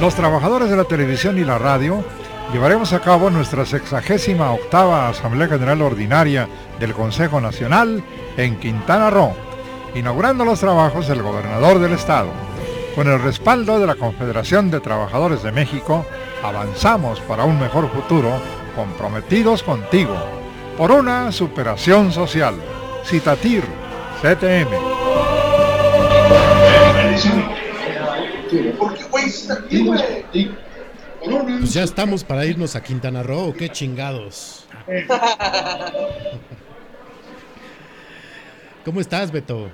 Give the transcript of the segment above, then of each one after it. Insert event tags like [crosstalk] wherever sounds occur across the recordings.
Los trabajadores de la televisión y la radio llevaremos a cabo nuestra sexagésima octava Asamblea General Ordinaria del Consejo Nacional en Quintana Roo, inaugurando los trabajos del gobernador del estado. Con el respaldo de la Confederación de Trabajadores de México, avanzamos para un mejor futuro, comprometidos contigo, por una superación social. Citatir, CTM. Pues ya estamos para irnos a Quintana Roo, qué chingados. [laughs] ¿Cómo estás, Beto?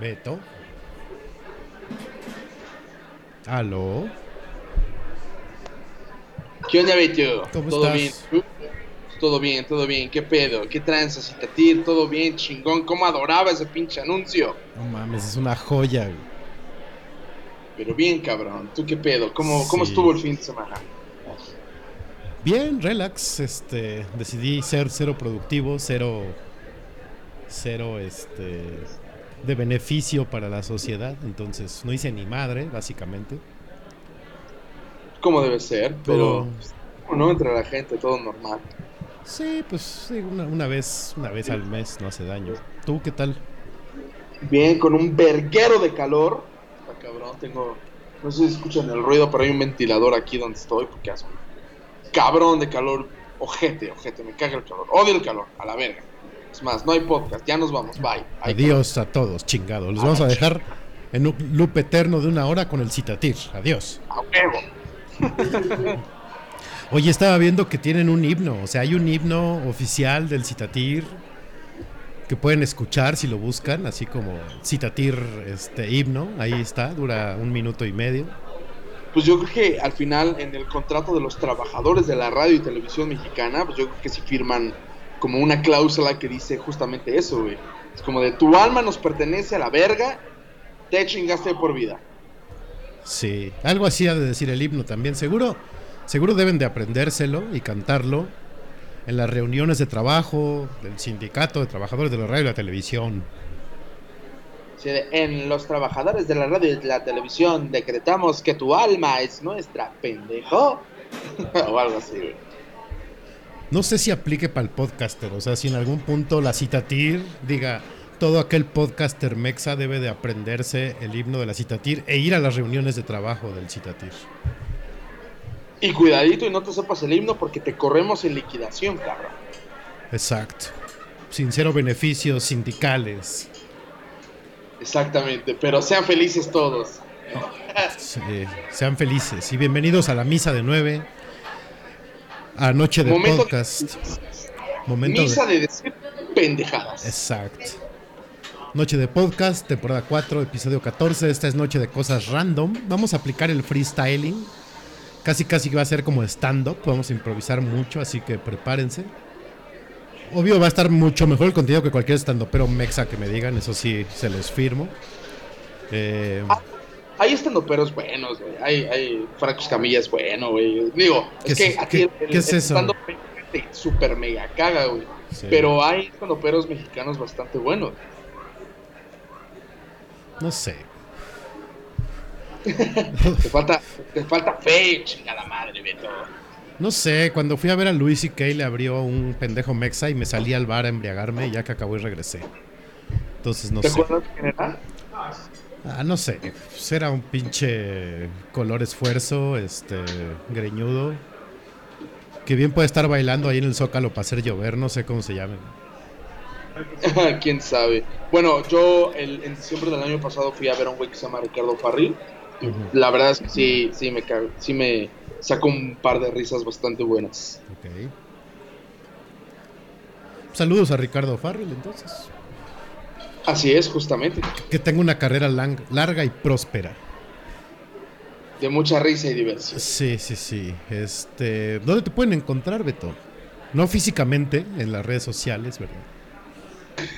Beto. ¿Aló? ¿Qué onda, Beto? ¿Cómo ¿Todo estás? bien? Todo bien, todo bien. ¿Qué pedo? ¿Qué tranza, Citatir? ¿Todo bien? Chingón. ¿Cómo adoraba ese pinche anuncio? No mames, es una joya. güey. Pero bien, cabrón. ¿Tú qué pedo? ¿Cómo, cómo estuvo el fin de semana? Bien, relax. Este, decidí ser cero productivo, cero, cero, este, de beneficio para la sociedad. Entonces, no hice ni madre, básicamente. ¿Cómo debe ser? Pero, Pero, no entre la gente, todo normal. Sí, pues, sí, una, una vez, una vez al mes no hace daño. ¿Tú qué tal? Bien, con un verguero de calor. Está cabrón, tengo. No sé si escuchan el ruido, pero hay un ventilador aquí donde estoy porque hace un cabrón de calor. Ojete, ojete, me caga el calor. Odio el calor, a la verga. Es más, no hay podcast, ya nos vamos, bye. Hay Adiós a todos, chingados. Los vamos a dejar en un loop eterno de una hora con el citatir. Adiós. A huevo. [laughs] Oye, estaba viendo que tienen un himno. O sea, hay un himno oficial del citatir que pueden escuchar si lo buscan, así como citatir este himno. Ahí está, dura un minuto y medio. Pues yo creo que al final en el contrato de los trabajadores de la radio y televisión mexicana, pues yo creo que sí firman como una cláusula que dice justamente eso, güey. Es como de tu alma nos pertenece a la verga, te chingaste por vida. Sí, algo así ha de decir el himno también. Seguro, seguro deben de aprendérselo y cantarlo en las reuniones de trabajo del sindicato de trabajadores de la radio y la televisión. En los trabajadores de la radio y la televisión decretamos que tu alma es nuestra, pendejo. [laughs] o algo así. No sé si aplique para el podcaster, o sea, si en algún punto la citatir diga todo aquel podcaster mexa debe de aprenderse el himno de la citatir e ir a las reuniones de trabajo del citatir. Y cuidadito y no te sepas el himno porque te corremos en liquidación, cabrón. Exacto. Sin cero beneficios sindicales. Exactamente, pero sean felices todos. Sí, sean felices y bienvenidos a la misa de nueve. A Noche de Momento- Podcast. Momento Misa de... de decir pendejadas. Exacto. Noche de Podcast, temporada 4, episodio 14. Esta es Noche de Cosas Random. Vamos a aplicar el freestyling. Casi, casi va a ser como stand-up. Vamos a improvisar mucho, así que prepárense. Obvio, va a estar mucho mejor el contenido que cualquier stand pero mexa que me digan. Eso sí, se los firmo. Eh, Hay estandoperos buenos, güey. Hay, hay Franco Escamilla es bueno, güey. Digo, ¿Qué es que aquí qué- el, el- qué es el eso? stand-up te super mega caga, güey. sí. Pero hay estandoperos mexicanos bastante buenos. No sé. Te falta, te falta fe, chingada madre, Beto. No sé, cuando fui a ver a Luis y Kay le abrió un pendejo mexa y me salí al bar a embriagarme y ya que acabó y regresé. Entonces no ¿Te sé. acuerdas quién era? Ah, no sé. Pues era un pinche color esfuerzo, este, greñudo. Que bien puede estar bailando ahí en el zócalo para hacer llover, no sé cómo se llame. [laughs] Quién sabe. Bueno, yo el, en diciembre del año pasado fui a ver a un güey que se llama Ricardo Farril. La verdad es que sí, sí me, sí me sacó un par de risas bastante buenas. Ok. Saludos a Ricardo Farrell, entonces. Así es, justamente. Que tenga una carrera larga y próspera. De mucha risa y diversión. Sí, sí, sí. Este, ¿dónde te pueden encontrar, Beto? No físicamente, en las redes sociales, ¿verdad?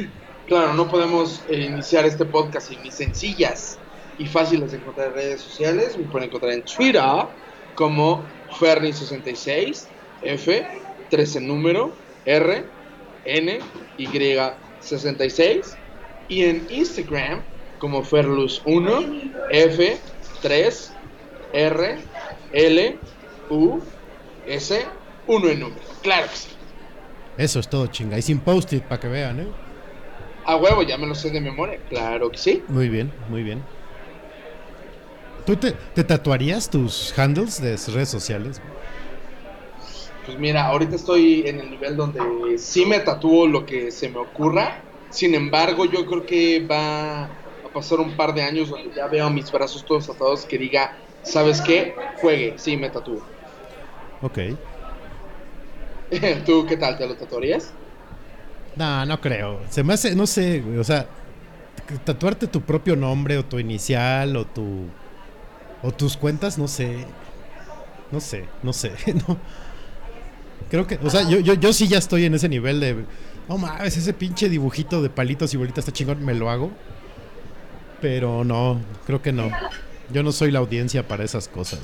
[laughs] Claro, no podemos eh, iniciar este podcast sin mis sencillas y fáciles de encontrar en redes sociales. Me pueden encontrar en Twitter como Ferni66, F, 13 número, R, N, Y, 66 y en Instagram como Ferlus1, F, 3, R, L, U, S, 1 en número. Claro que sí. Eso es todo, chinga. Y sin post-it, para que vean, ¿eh? A huevo, ya me lo sé de memoria. Claro que sí. Muy bien, muy bien. ¿Tú te, te tatuarías tus handles de redes sociales? Pues mira, ahorita estoy en el nivel donde sí me tatúo lo que se me ocurra. Sin embargo, yo creo que va a pasar un par de años donde ya veo mis brazos todos tatuados que diga, ¿sabes qué? Juegue, sí me tatúo. Ok. [laughs] ¿Tú qué tal? ¿Te lo tatuarías? No, no creo. Se me hace, no sé, o sea, tatuarte tu propio nombre o tu inicial o tu o tus cuentas, no sé. No sé, no sé, [laughs] no. Creo que, o sea, yo, yo, yo sí ya estoy en ese nivel de no mames, ese pinche dibujito de palitos y bolitas está chingón, me lo hago. Pero no, creo que no. Yo no soy la audiencia para esas cosas.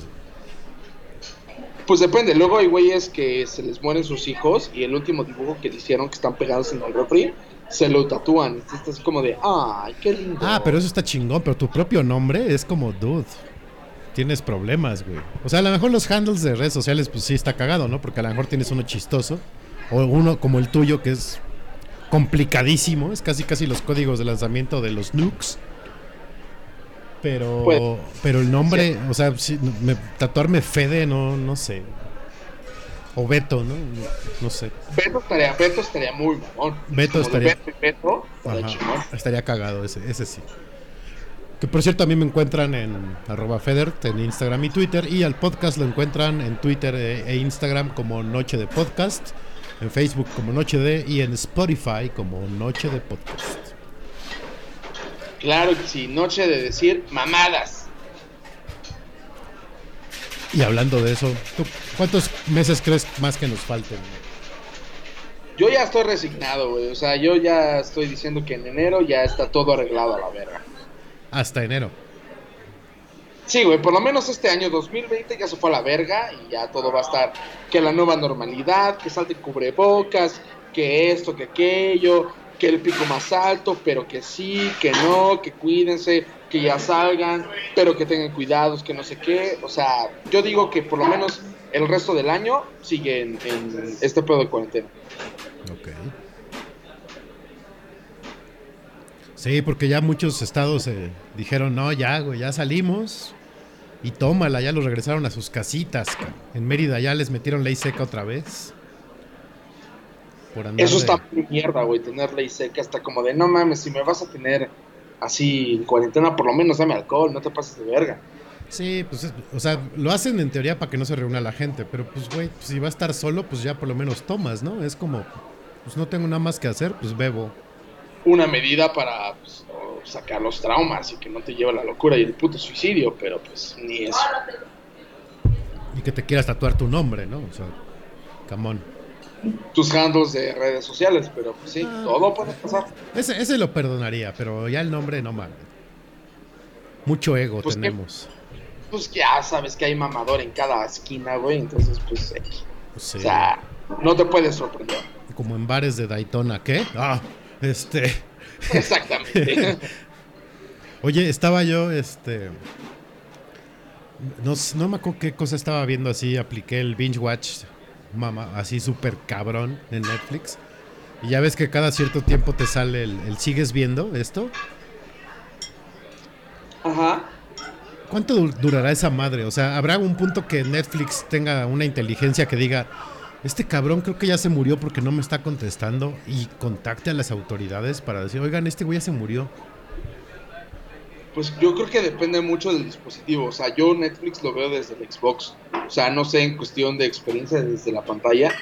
Pues depende, luego hay güeyes que se les mueren sus hijos y el último dibujo que le hicieron que están pegados en el refri se lo tatúan. Entonces es como de, ay, qué lindo. Ah, pero eso está chingón, pero tu propio nombre es como, dude, tienes problemas, güey. O sea, a lo mejor los handles de redes sociales, pues sí está cagado, ¿no? Porque a lo mejor tienes uno chistoso, o uno como el tuyo que es complicadísimo, es casi casi los códigos de lanzamiento de los nukes. Pero, Puede. pero el nombre, o sea, me- tatuarme Fede, no, no sé. O Beto, ¿no? No sé. Beto estaría, Beto estaría muy mamón. Beto Como estaría- Beto y Beto, estaría Ajá. Estaría cagado ese, ese sí. Que por cierto a mí me encuentran en arroba Federt en Instagram y Twitter y al podcast lo encuentran en Twitter e, e Instagram como Noche de Podcast, en Facebook como Noche de y en Spotify como Noche de Podcast. Claro que sí, noche de decir mamadas. Y hablando de eso, ¿tú ¿cuántos meses crees más que nos falten? Yo ya estoy resignado, güey. O sea, yo ya estoy diciendo que en enero ya está todo arreglado a la verga. Hasta enero. Sí, güey, por lo menos este año 2020 ya se fue a la verga y ya todo va a estar que la nueva normalidad, que salte cubrebocas, que esto, que aquello, que el pico más alto, pero que sí, que no, que cuídense, que ya salgan, pero que tengan cuidados, que no sé qué. O sea, yo digo que por lo menos el resto del año sigue en, en este pedo de cuarentena. Ok. Sí, porque ya muchos estados eh, dijeron, no, ya, güey, ya salimos. Y tómala, ya los regresaron a sus casitas. ca- En Mérida ya les metieron ley seca otra vez. Por andar Eso de- está muy mierda, güey, tener ley seca, hasta como de, no mames, si me vas a tener así en cuarentena, por lo menos dame alcohol, no te pases de verga. Sí, pues, es- o sea, lo hacen en teoría para que no se reúna la gente. Pero, pues, güey, si va a estar solo, pues ya por lo menos tomas, ¿no? Es como, pues no tengo nada más que hacer, pues bebo. Una medida para pues, sacar los traumas y que no te lleve a la locura y el puto suicidio, pero pues ni eso. Y que te quieras tatuar tu nombre, ¿no? O sea, camón. Tus handles de redes sociales, pero pues sí, Ah. todo puede pasar. Ese, ese lo perdonaría, pero ya el nombre no mames. Mucho ego Pues, tenemos. Pues ya sabes que hay mamador en cada esquina, güey, entonces pues. Sí. O sea, no te puedes sorprender. Como en bares de Daytona, ¿qué? Ah, este. Exactamente. [laughs] Oye, estaba yo, este. No, no me acuerdo qué cosa estaba viendo así. Apliqué el binge watch, mamá, así súper cabrón en Netflix. Y ya ves que cada cierto tiempo te sale el, el ¿sigues viendo esto? Ajá. ¿Cuánto du- durará esa madre? O sea, ¿habrá un punto que Netflix tenga una inteligencia que diga, este cabrón creo que ya se murió porque no me está contestando y contacte a las autoridades para decir, oigan, este güey ya se murió? Pues yo creo que depende mucho del dispositivo. O sea, yo Netflix lo veo desde el Xbox. O sea, no sé en cuestión de experiencia desde la pantalla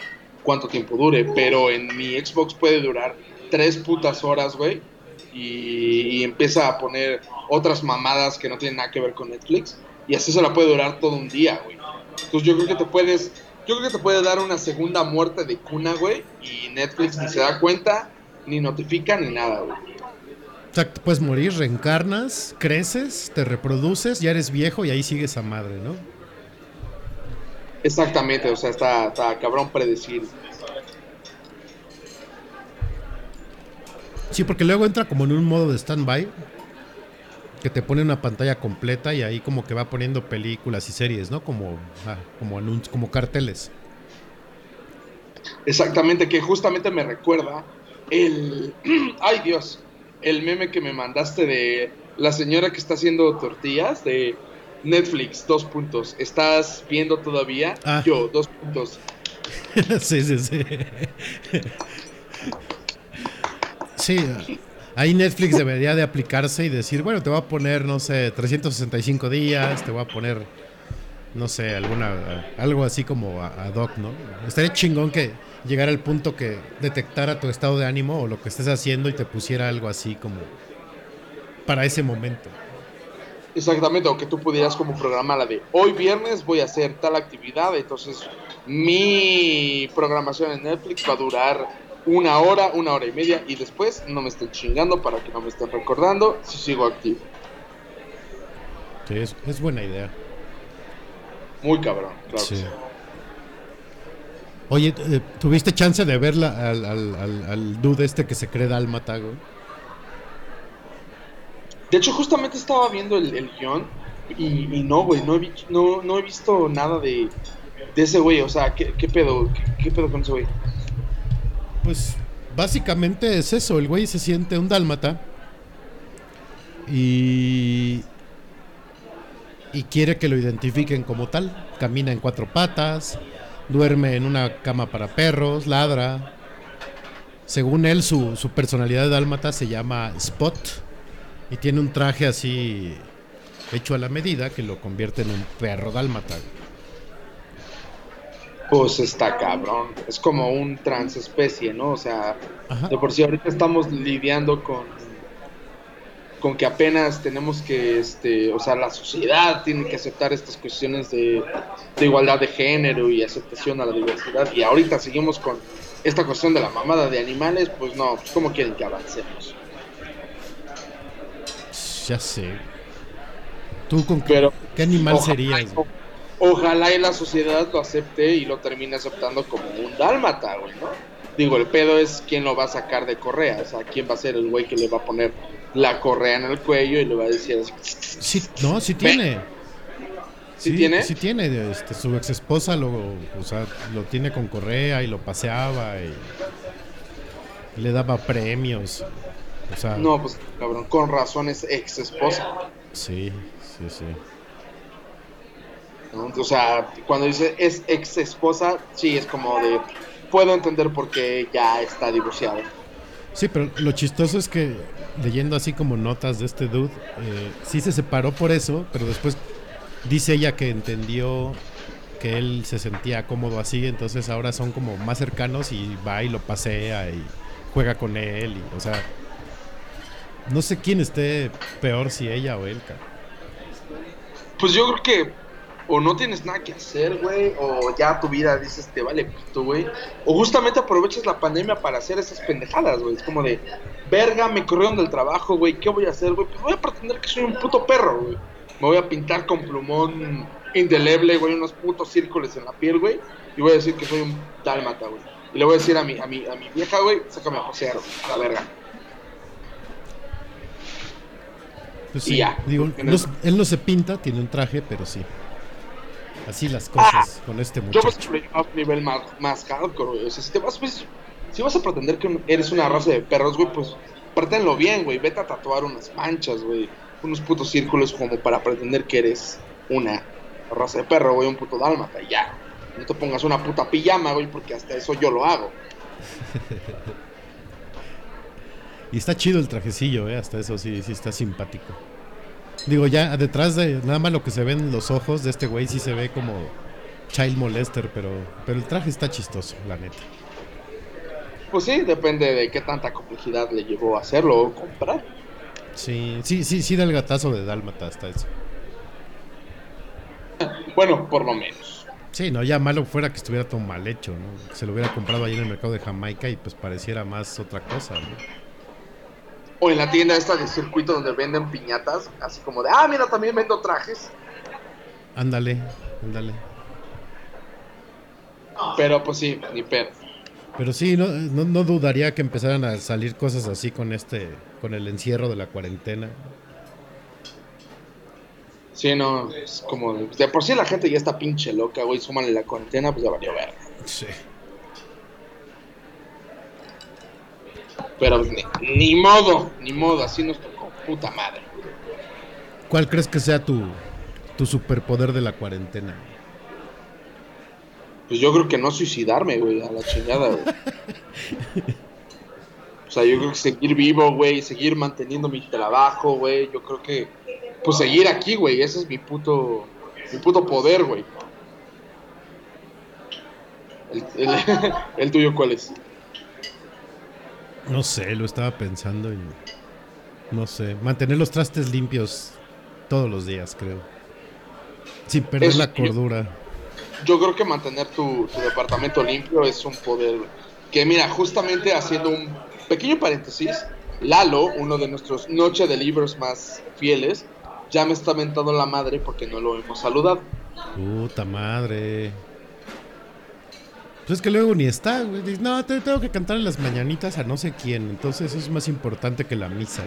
cuánto tiempo dure, pero en mi Xbox puede durar tres putas horas, güey. Y, y empieza a poner otras mamadas que no tienen nada que ver con Netflix. Y así se la puede durar todo un día, güey. Entonces yo creo que te puedes, yo creo que te puede dar una segunda muerte de cuna, güey. Y Netflix ni se da cuenta, ni notifica, ni nada, güey. O sea, te puedes morir, reencarnas, creces, te reproduces, ya eres viejo y ahí sigues a madre, ¿no? Exactamente, o sea, está, está cabrón predecir. Sí, porque luego entra como en un modo de stand-by que te pone una pantalla completa y ahí como que va poniendo películas y series, ¿no? Como, ah, como como carteles. Exactamente, que justamente me recuerda el. [clears throat] Ay Dios, el meme que me mandaste de la señora que está haciendo tortillas de Netflix, dos puntos. ¿Estás viendo todavía? Ah. Yo, dos puntos. [laughs] sí, sí, sí. [laughs] Sí, ahí Netflix debería de aplicarse y decir, bueno, te voy a poner, no sé, 365 días, te voy a poner, no sé, alguna, algo así como ad hoc, ¿no? Estaría chingón que llegara el punto que detectara tu estado de ánimo o lo que estés haciendo y te pusiera algo así como para ese momento. Exactamente, o que tú pudieras como programar la de hoy viernes voy a hacer tal actividad, entonces mi programación en Netflix va a durar una hora, una hora y media y después no me estén chingando para que no me estén recordando si sigo activo. Sí, es, es buena idea. Muy cabrón, claro. que Sí. sí. Oye, eh, ¿tuviste chance de ver la- al, al, al, al dude este que se cree dálmata, güey? De hecho, justamente estaba viendo el, el guion y, y no, güey, no, he no, no he visto nada de, de ese güey. O sea, ¿qué, qué pedo? ¿Qué, qué pedo con ese güey? Pues básicamente es eso, el güey se siente un dálmata y y quiere que lo identifiquen como tal. Camina en cuatro patas, duerme en una cama para perros, ladra. Según él, su, su personalidad de dálmata se llama Spot y tiene un traje así hecho a la medida que lo convierte en un perro dálmata. Pues está cabrón. Es como un transespecie, ¿no? O sea, Ajá. de por sí ahorita estamos lidiando con con que apenas tenemos que, este, o sea, la sociedad tiene que aceptar estas cuestiones de, de igualdad de género y aceptación a la diversidad. Y ahorita seguimos con esta cuestión de la mamada de animales, pues no, pues ¿cómo quieren que avancemos? Ya sé. ¿Tú con qué, Pero qué animal ojalá, serías? Ojalá y la sociedad lo acepte y lo termine aceptando como un dálmata, güey, ¿no? Digo, el pedo es quién lo va a sacar de correa, o sea, quién va a ser el güey que le va a poner la correa en el cuello y le va a decir así, Sí, no, sí tiene. ¿Sí tiene? Sí tiene. Este, su ex esposa lo, o sea, lo tiene con correa y lo paseaba y le daba premios. O sea, No, pues cabrón, con razón es ex esposa. sí, sí, sí. ¿No? O sea, cuando dice es ex esposa, sí es como de puedo entender por qué ya está divorciado. Sí, pero lo chistoso es que leyendo así como notas de este dude, eh, sí se separó por eso, pero después dice ella que entendió que él se sentía cómodo así, entonces ahora son como más cercanos y va y lo pasea y juega con él, y, o sea, no sé quién esté peor si ella o él, cara. Pues yo creo que o no tienes nada que hacer, güey, o ya tu vida dices te vale pito, güey. O justamente aprovechas la pandemia para hacer esas pendejadas, güey. Es como de, verga, me corrieron del trabajo, güey, ¿qué voy a hacer, güey? Pues voy a pretender que soy un puto perro, güey. Me voy a pintar con plumón indeleble, güey, unos putos círculos en la piel, güey. Y voy a decir que soy un dálmata, güey. Y le voy a decir a mi, a mi, a mi vieja, güey, sácame a pasear, a la verga. Pues Y sí, ya. digo, no él no se pinta, tiene un traje, pero sí. Así las cosas con este Yo pues muchacho. lo a un nivel más, más hardcore, güey. O sea, si te vas, pues, si vas a pretender que eres una raza de perros, güey, pues preténlo bien, güey. Vete a tatuar unas manchas, güey. unos putos círculos como para pretender que eres una raza de perro, güey, un puto dálmata, ya. No te pongas una puta pijama, güey, porque hasta eso yo lo hago. [laughs] Y está chido el trajecillo, ¿eh? Hasta eso sí, sí está simpático. Digo, ya detrás de nada más lo que se ven los ojos de este güey sí se ve como child molester, pero, pero el traje está chistoso, la neta. Pues sí, depende de qué tanta complejidad le llevó a hacerlo o comprar. Sí, sí, sí, sí da el gatazo de Dálmata hasta eso. [laughs] Bueno, por lo menos. Sí, no, ya malo fuera que estuviera todo mal hecho, ¿no? Se lo hubiera comprado ahí en el mercado de Jamaica y pues pareciera más otra cosa, ¿no? O en la tienda esta de circuito donde venden piñatas, así como de, ah, mira, también vendo trajes. Ándale, ándale. Pero pues sí, ni pedo. Pero sí, no, no, no dudaría que empezaran a salir cosas así con este, con el encierro de la cuarentena. Sí, no, es como, de por sí la gente ya está pinche loca, güey, súmale la cuarentena, pues ya valió ver. Sí. Pero ni, ni modo, ni modo, así nos tocó, puta madre. ¿Cuál crees que sea tu, tu superpoder de la cuarentena? Pues yo creo que no suicidarme, güey, a la chingada, güey. [laughs] O sea, yo creo que seguir vivo, güey, seguir manteniendo mi trabajo, güey. Yo creo que, pues seguir aquí, güey. Ese es mi puto, mi puto poder, güey. El, el- [laughs] el tuyo, ¿cuál es? No sé, lo estaba pensando y no sé, mantener los trastes limpios todos los días, creo. Sin perder Eso, la cordura. Yo creo que mantener tu, tu departamento limpio es un poder. Que mira, justamente haciendo un pequeño paréntesis, Lalo, uno de nuestros Noche de Libros más fieles, ya me está mentando la madre porque no lo hemos saludado. Puta madre. Pues es que luego ni está, güey. Dices, No, te tengo que cantar en las mañanitas a no sé quién. Entonces es más importante que la misa.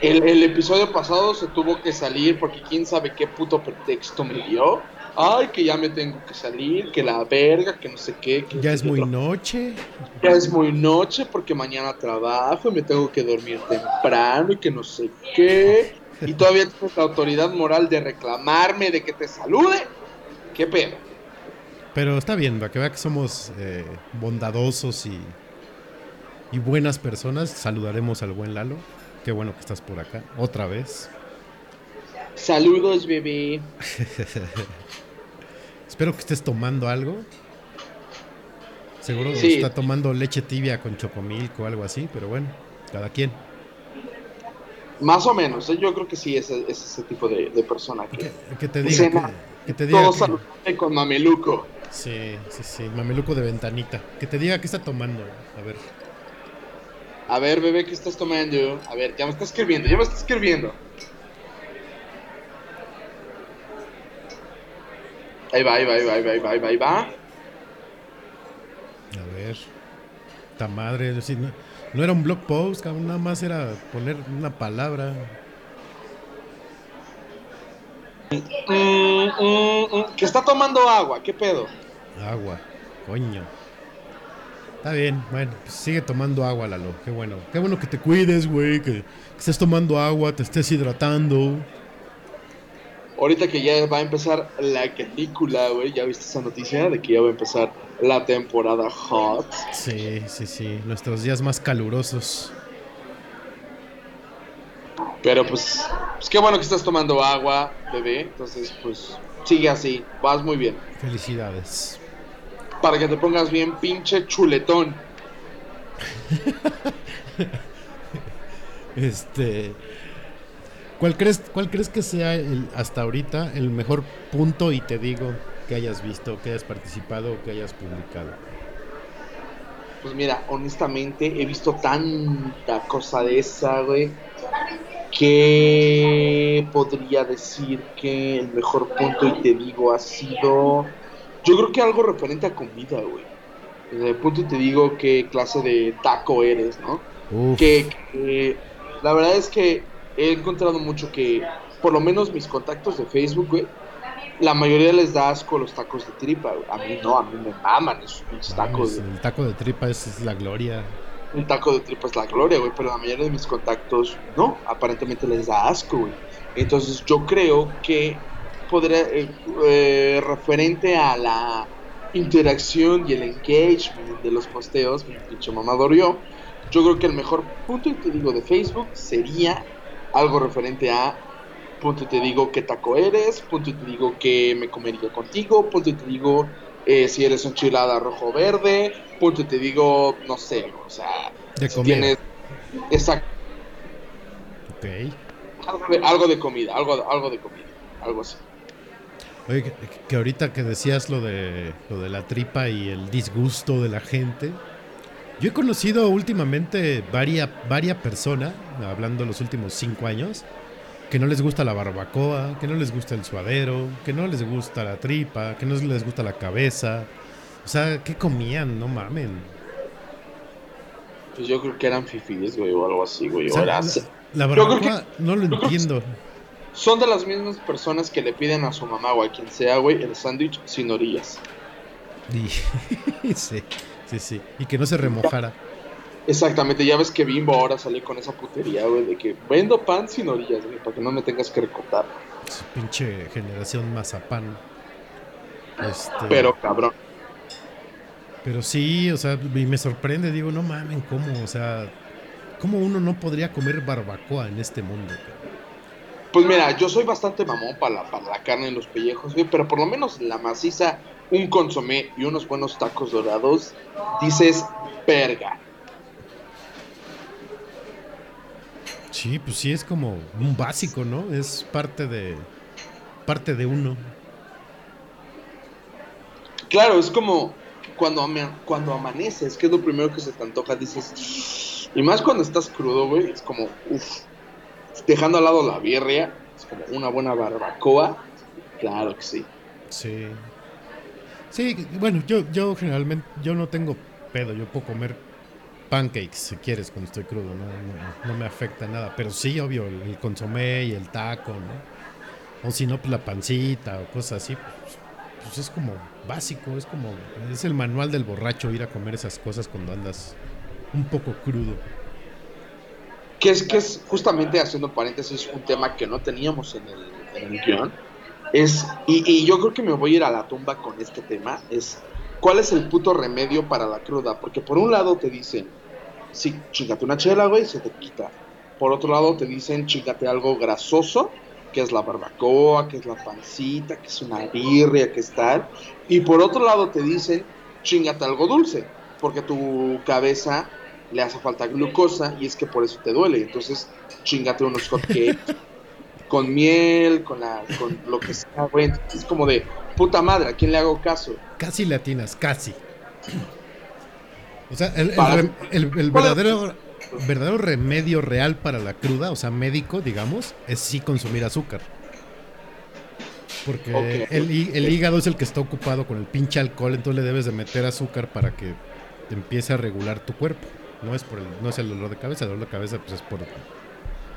El, el episodio pasado se tuvo que salir porque quién sabe qué puto pretexto me dio. Ay, que ya me tengo que salir, que la verga, que no sé qué. que Ya es muy noche. Ya es muy noche porque mañana trabajo y me tengo que dormir temprano y que no sé qué. Y todavía tienes la autoridad moral de reclamarme de que te salude. ¿Qué pedo? Pero está bien, para que vea que somos eh, bondadosos y, y buenas personas. Saludaremos al buen Lalo. Qué bueno que estás por acá. Otra vez. Saludos, bebé. [laughs] Espero que estés tomando algo. Seguro Sí. está tomando leche tibia con chocomilk o algo así, pero bueno, cada quien. Más o menos, ¿eh? yo creo que sí es, es ese tipo de, de persona que... Que, que te diga, que, que te diga. Todo con mameluco. Sí, sí, sí, mameluco de ventanita. Que te diga qué está tomando. A ver. A ver, bebé, ¿qué estás tomando? A ver, ya me está escribiendo, ya me está escribiendo. Ahí va, ahí va, ahí va, ahí va, ahí va, ahí va, ahí va. A ver. Ta madre, sí, no, no era un blog post, cabrón, nada más era poner una palabra. Mm, mm, mm, que está tomando agua, ¿qué pedo? Agua, coño. Está bien, bueno, pues sigue tomando agua, Lalo. Qué bueno. Qué bueno que te cuides, güey. Que, que estés tomando agua, te estés hidratando. Ahorita que ya va a empezar la película, güey, ¿ya viste esa noticia de que ya va a empezar la temporada hot? Sí, sí, sí. Nuestros días más calurosos. Pero pues, pues qué bueno que estás tomando agua, bebé. Entonces, pues, sigue así, vas muy bien. Felicidades. Para que te pongas bien pinche chuletón. [laughs] Este. ¿Cuál crees, ¿Cuál crees que sea el, hasta ahorita el mejor punto y te digo que hayas visto, que hayas participado o que hayas publicado? Pues mira, honestamente he visto tanta cosa de esa, güey, que podría decir que el mejor punto, y te digo, ha sido, yo creo que algo referente a comida, güey. Desde el punto te digo qué clase de taco eres, ¿no? Uf, Que, que la verdad es que he encontrado mucho que, por lo menos mis contactos de Facebook, güey, la mayoría les da asco los tacos de tripa, güey. A mí no, a mí me maman esos pinches tacos, güey. el taco de tripa es, es la gloria. un taco de tripa es la gloria, güey, pero la mayoría de mis contactos no, aparentemente les da asco, güey. Entonces yo creo que podría, eh, eh, referente a la interacción y el engagement de los posteos, mi pinche mamador yo, yo creo que el mejor punto, y te digo, de Facebook sería algo referente a punto y te digo qué taco eres, punto y te digo que me comería contigo, punto y te digo eh, si eres enchilada rojo o verde, punto y te digo, no sé, o sea, De si comida. tienes exacto, Ok. algo de, algo de comida, algo, algo de comida, algo así. Oye, que, que ahorita que decías lo de, lo de la tripa y el disgusto de la gente, yo he conocido últimamente varias varia personas, hablando los últimos cinco años, que no les gusta la barbacoa, que no les gusta el suadero, que no les gusta la tripa, que no les gusta la cabeza. O sea, ¿qué comían? No mamen. Pues yo creo que eran fifís, güey, o algo así, güey. O sea, la, la barbacoa no lo que- entiendo. Son de las mismas personas que le piden a su mamá o a quien sea, güey, el sándwich sin orillas. Y- [laughs] sí, sí, sí. Y que no se remojara. Exactamente, ya ves que Bimbo ahora salió con esa putería, güey, de que vendo pan sin orillas, güey, para que no me tengas que recortar. Su pinche generación mazapán. Este, Pero cabrón. pero sí, o sea, y me sorprende, digo, no mamen, ¿cómo? O sea, ¿cómo uno no podría comer barbacoa en este mundo? cabrón? Pues mira, yo soy bastante mamón para la, para la carne en los pellejos, güey, pero por lo menos la maciza, un consomé y unos buenos tacos dorados, dices, verga. Sí, pues sí, es como un básico, ¿no? Es parte de, parte de uno. Claro, es como cuando, ama- cuando amaneces, que es lo primero que se te antoja, dices, y más cuando estás crudo, güey, es como, uff, dejando al lado la birria, es como una buena barbacoa, claro que sí. Sí. Sí, bueno, yo, yo generalmente, yo no tengo pedo, yo puedo comer pancakes si quieres cuando estoy crudo, no, no, me afecta nada, pero sí, obvio, el, el consomé y el taco, ¿no? O si no, pues la pancita o cosas así, pues, pues es como básico, es como, es el manual del borracho ir a comer esas cosas cuando andas un poco crudo. Que es, que es justamente haciendo paréntesis un tema que no teníamos en el, en guion. Es, y, y yo creo que me voy a ir a la tumba con este tema. Es cuál es el puto remedio para la cruda. Porque por un lado te dicen, sí, chingate una chela, güey, se te quita. Por otro lado te dicen, chingate algo grasoso, que es la barbacoa, que es la pancita, que es una birria, que es tal. Y por otro lado te dicen, chingate algo dulce, porque tu cabeza le hace falta glucosa y es que por eso te duele. Entonces, chingate unos hotcakes [laughs] con miel, con, la, con lo que sea, güey. Entonces, es como de, puta madre, ¿a quién le hago caso? Casi latinas, casi. O sea, el, el Para- rem- el- el verdadero, verdadero remedio real para la cruda, o sea, médico, digamos, es sí consumir azúcar. Porque el, hí- el hígado es el que está ocupado con el pinche alcohol, entonces le debes de meter azúcar para que te empiece a regular tu cuerpo. No es por el, no es el dolor de cabeza, el dolor de cabeza pues es por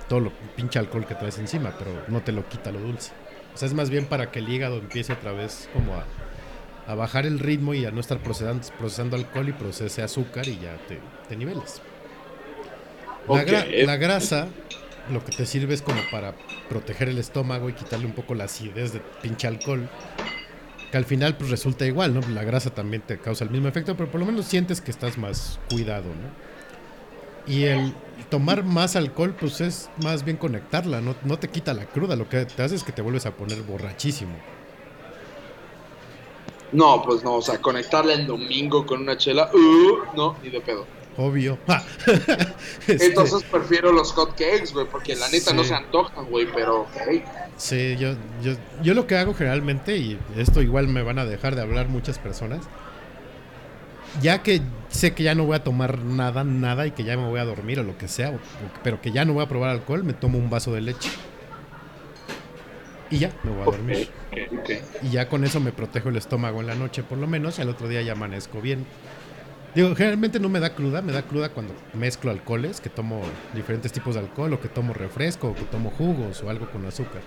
todo lo pinche alcohol que traes encima, pero no te lo quita lo dulce. O sea, es más bien para que el hígado empiece otra vez como a, a bajar el ritmo y a no estar procesando, procesando alcohol y procese azúcar y ya te, te niveles. La, gra- la grasa lo que te sirve es como para proteger el estómago y quitarle un poco la acidez de pinche alcohol. Que al final pues resulta igual, ¿no? La grasa también te causa el mismo efecto, pero por lo menos sientes que estás más cuidado, ¿no? Y el tomar más alcohol pues es más bien conectarla, no, no te quita la cruda, lo que te hace es que te vuelves a poner borrachísimo. No, pues no, o sea, conectarla el domingo con una chela, uh, no, ni de pedo. Obvio. [laughs] Este, Entonces prefiero los hot cakes, güey, porque la neta no se antojan, güey, pero. Sí, yo, yo, yo lo que hago generalmente, y esto igual me van a dejar de hablar muchas personas, ya que sé que ya no voy a tomar nada, nada, y que ya me voy a dormir o lo que sea, o- o- pero que ya no voy a probar alcohol, me tomo un vaso de leche. Y ya, me voy a dormir. Ok, ok. Y ya con eso me protejo el estómago en la noche, por lo menos, y al otro día ya amanezco bien. Digo, generalmente no me da cruda, me da cruda cuando mezclo alcoholes, que tomo diferentes tipos de alcohol, o que tomo refresco, o que tomo jugos, o algo con azúcar.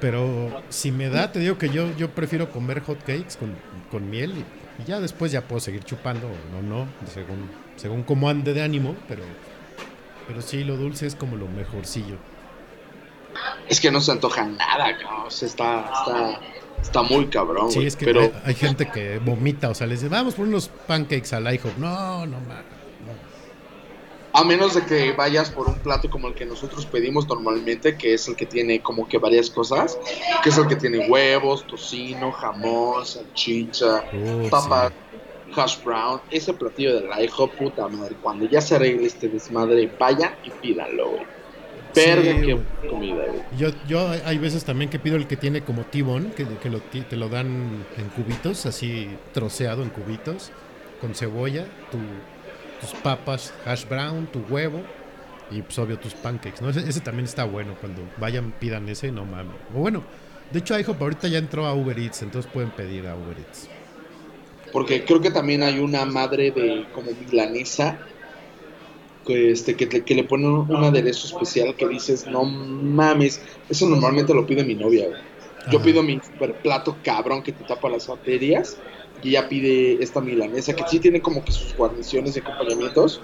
Pero si me da, te digo que yo, yo prefiero comer hot cakes con, con miel y, y ya después ya puedo seguir chupando o no, no, según, según cómo ande de ánimo, pero, pero sí, lo dulce es como lo mejorcillo. Es que no se antoja nada, cabrón. O sea, está, está, está muy cabrón, Sí, es que Pero hay, hay gente que vomita, o sea, les dice, vamos por unos pancakes al IHOP. No, no, ma, no. A menos de que vayas por un plato como el que nosotros pedimos normalmente, que es el que tiene como que varias cosas, que es el que tiene huevos, tocino, jamón, salchicha, Uh, papas, hash brown. Ese platillo del IHOP, puta madre. Cuando ya se arregle este desmadre, vayan y pídanlo, güey. Sí, qué comida, güey. Yo, yo hay- veces también que pido el que tiene como tibón, que, que lo, te lo dan en cubitos, así troceado en cubitos, con cebolla, tu, tus papas, hash brown, tu huevo y pues obvio tus pancakes, ¿no? Ese, ese también está bueno, cuando vayan pidan ese, no mames. O bueno, de hecho IHOP ahorita ya entró a Uber Eats, entonces pueden pedir a Uber Eats. Porque creo que también hay una madre de como milanesa que, este, que, te- que le ponen un, un aderezo especial que dices, no mames, eso normalmente lo pide mi novia. güey. Yo Ajá. pido mi super plato cabrón que te tapa las arterias y ella pide esta milanesa que sí tiene como que sus guarniciones y acompañamientos,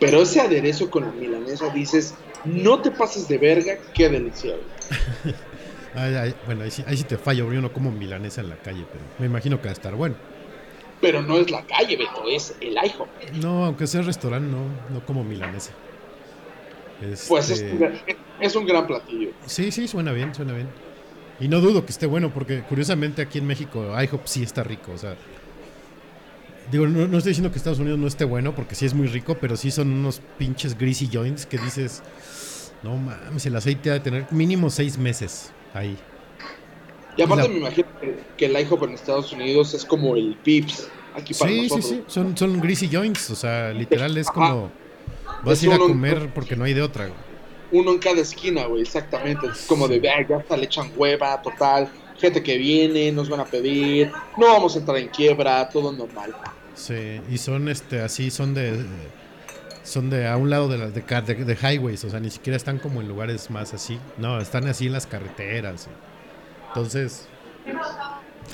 pero ese aderezo con la milanesa dices, no te pases de verga, qué delicia. güey". [laughs] Ay, ay, bueno, ahí sí, ahí sí te fallo, yo no como milanesa en la calle, pero me imagino que va a estar bueno. Pero no es la calle, Beto, es el IHOP. No, aunque sea restaurante, no, no como milanesa. Pues es, Este, es un gran platillo. Sí, sí, suena bien, suena bien. Y no dudo que esté bueno, porque curiosamente aquí en México IHOP sí está rico. O sea, digo, no, no estoy diciendo que Estados Unidos no esté bueno, porque sí es muy rico, pero sí son unos pinches greasy joints que dices, no mames, el aceite ha de tener mínimo seis meses ahí. Y aparte La- me imagino que, el IHOP en Estados Unidos es como el Pips aquí para Sí, sí, nosotros. sí, son, son greasy joints, o sea, literal es Ajá. como, vas a ir a comer porque no hay de otra. Uno en cada esquina, güey, exactamente. Es como de, "Vea, ya hasta le echan hueva, total. Gente que viene, nos van a pedir. No vamos a entrar en quiebra, todo normal. Sí, y son este así, son de son de a un lado de, las de, de, de highways, o sea, ni siquiera están como en lugares más así. No, están así en las carreteras. Entonces,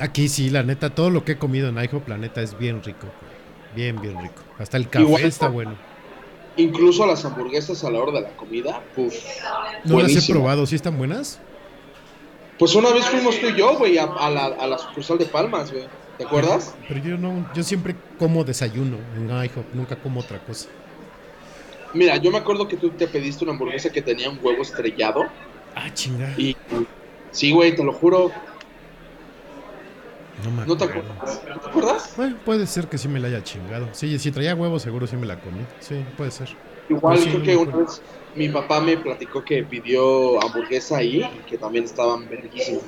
aquí sí, la neta, todo lo que he comido en IHOP, la neta, es bien rico. Bien, bien rico. Hasta el café Igual- está bueno. Incluso las hamburguesas a la hora de la comida, pues. No las he buenísimo. probado, ¿sí están buenas? Pues una vez fuimos tú y yo, güey, a, a la, a la sucursal de Palmas, güey. ¿Te acuerdas? Pero yo no, yo siempre como desayuno en IHOP, nunca como otra cosa. Mira, yo me acuerdo que tú te pediste una hamburguesa que tenía un huevo estrellado. Ah, chinga. Y. Sí, güey, te lo juro. No me ¿No te acuerdas? ¿No te acuerdas? Bueno, puede ser que sí me la haya chingado. Sí, si traía huevo, seguro sí me la comí. Sí, puede ser. Igual Pues creo que una vez mi papá me platicó que pidió hamburguesa ahí y que también estaban verguísimas.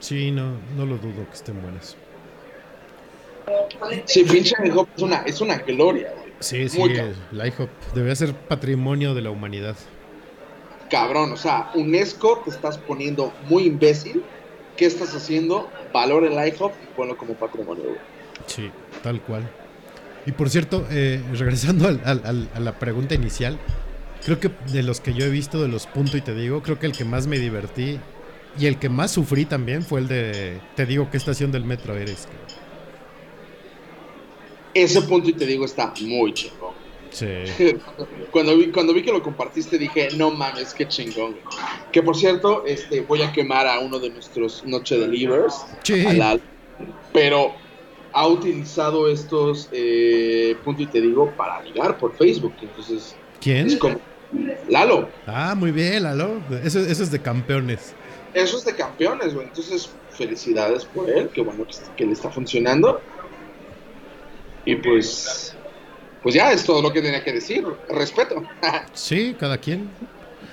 Sí, no, no lo dudo que estén buenas. Sí, pinche IHOP es una, es una gloria, güey. Sí, sí, eh, la IHOP debería ser patrimonio de la humanidad. Cabrón, o sea, UNESCO te estás poniendo muy imbécil. ¿Qué estás haciendo? Valora el IHOP y ponlo como patrimonio. Sí, tal cual. Y por cierto, eh, regresando al- al- al- a la pregunta inicial, creo que de los que yo he visto, de los punto y te digo, creo que el que más me divertí y el que más sufrí también fue el de Te digo qué estación del metro eres. Ese punto y te digo está muy chingón. Sí. [laughs] Cuando vi, cuando vi que lo compartiste dije, no mames, qué chingón. güey". Que por cierto, este, voy a quemar a uno de nuestros Noche Delivers. Sí. a Lalo, pero ha utilizado estos eh, punto y te digo para ligar por Facebook. Entonces, ¿Quién? es como Lalo. Ah, muy bien, Lalo. Eso, eso es de campeones. Eso es de campeones, güey. Entonces, felicidades por él. Qué bueno que, que le está funcionando. Y pues, pues ya es todo lo que tenía que decir. Respeto. [laughs] Sí, cada quien.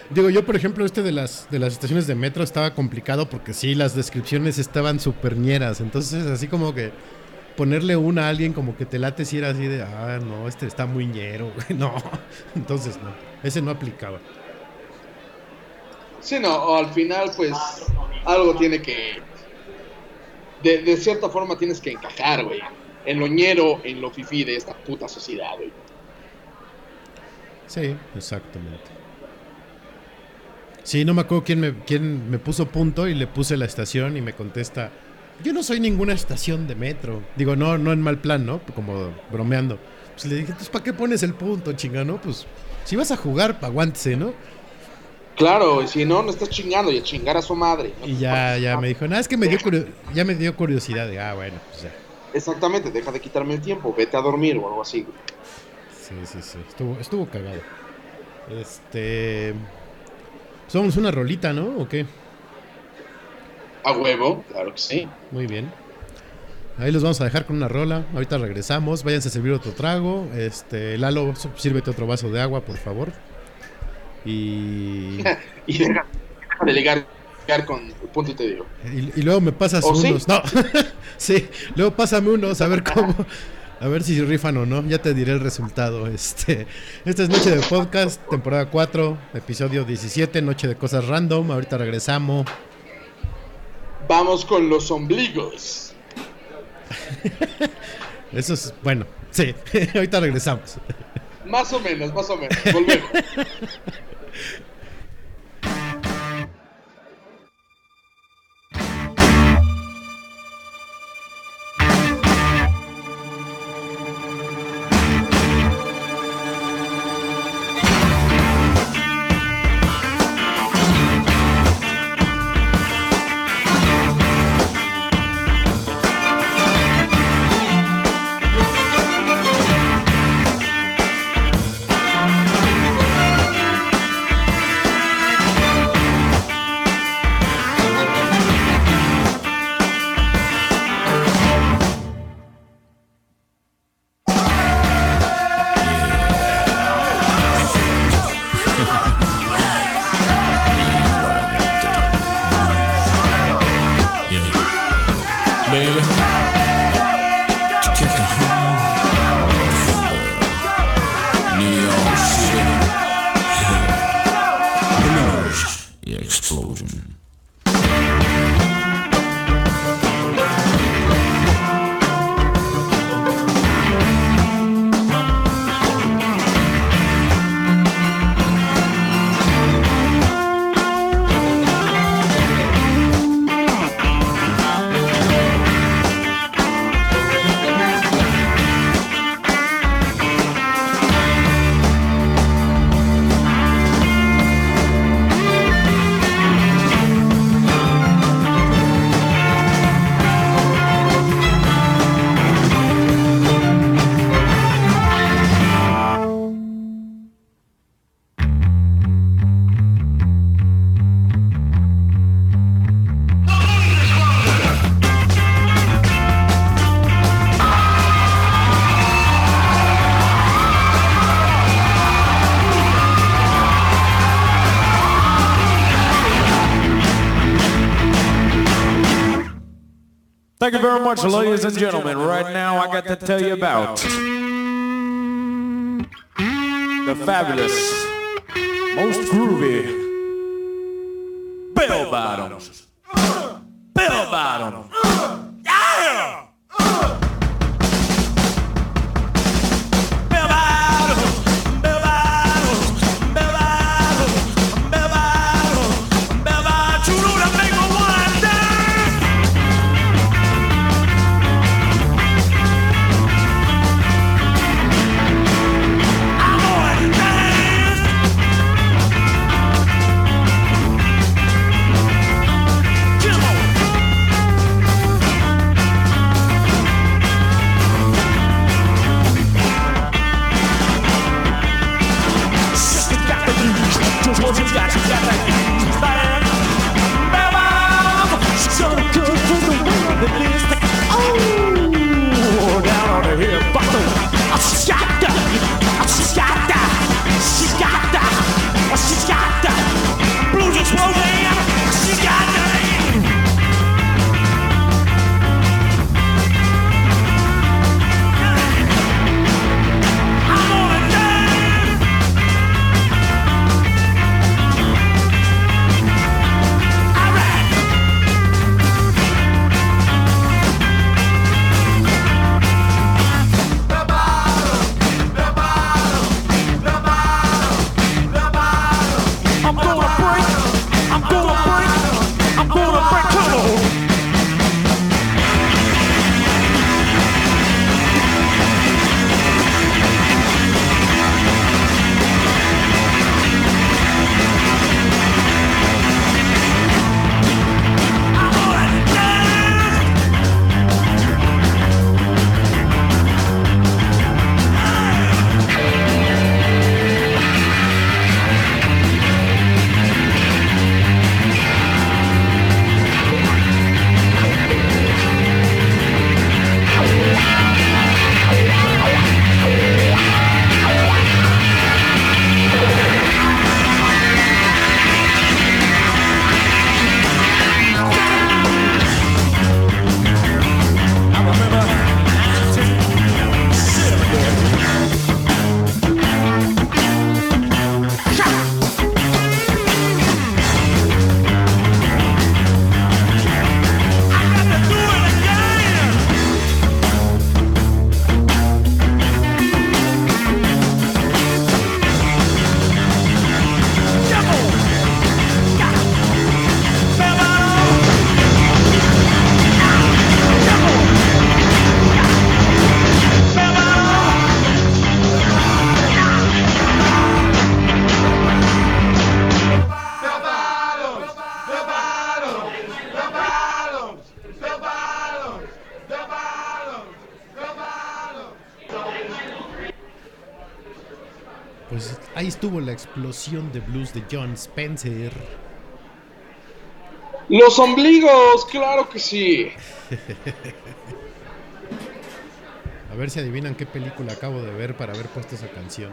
Digo, yo por ejemplo, este de las, de las estaciones de metro estaba complicado porque sí, las descripciones estaban súper ñeras. Entonces, así como que ponerle una a alguien como que te late si era así de, ah, no, este está muy ñero. [laughs] güey". No, entonces no, ese no aplicaba. Sí, no, o al final, pues, algo tiene que. De, de cierta forma tienes que encajar, güey. En lo ñero, en lo fifí de esta puta sociedad, güey. Sí, exactamente. Sí, no me acuerdo quién me, quién me puso punto y le puse la estación y me contesta, yo no soy ninguna estación de metro. Digo, no, no en mal plan, ¿no? Como bromeando. Pues le dije, ¿para qué pones el punto, chinga, no? Pues si vas a jugar, aguántese, ¿no? Claro, y si no, no estás chingando y a chingar a su madre. ¿no? Y ya, ya me dijo, nada, es que me dio ya me dio curiosidad. De, ah, bueno, pues ya. Exactamente, deja de quitarme el tiempo, vete a dormir o algo así. Sí, sí, sí. Estuvo, estuvo cagado. Este. Somos una rolita, ¿no? ¿O qué? A huevo, claro que sí. Muy bien. Ahí los vamos a dejar con una rola. Ahorita regresamos. Váyanse a servir otro trago. Este, Lalo, sírvete otro vaso de agua, por favor. Y, [laughs] Y deja, deja de ligar con el punto y te digo. y, y luego me pasas ¿Oh, sí? unos. No, [laughs] sí, luego pásame unos a ver cómo. A ver si rifan o no. Ya te diré el resultado. Este, esta es Noche de Podcast, temporada 4, episodio 17, Noche de Cosas Random. Ahorita regresamos. Vamos con los ombligos. [laughs] Eso es, bueno, sí, [laughs] ahorita regresamos. Más o menos, más o menos. Volvemos. Very much, ladies and gentlemen. Right now, I got to tell you about the fabulous, estuvo la explosión de blues de John Spencer. Los ombligos, claro que sí. A ver si adivinan qué película acabo de ver para haber puesto esa canción.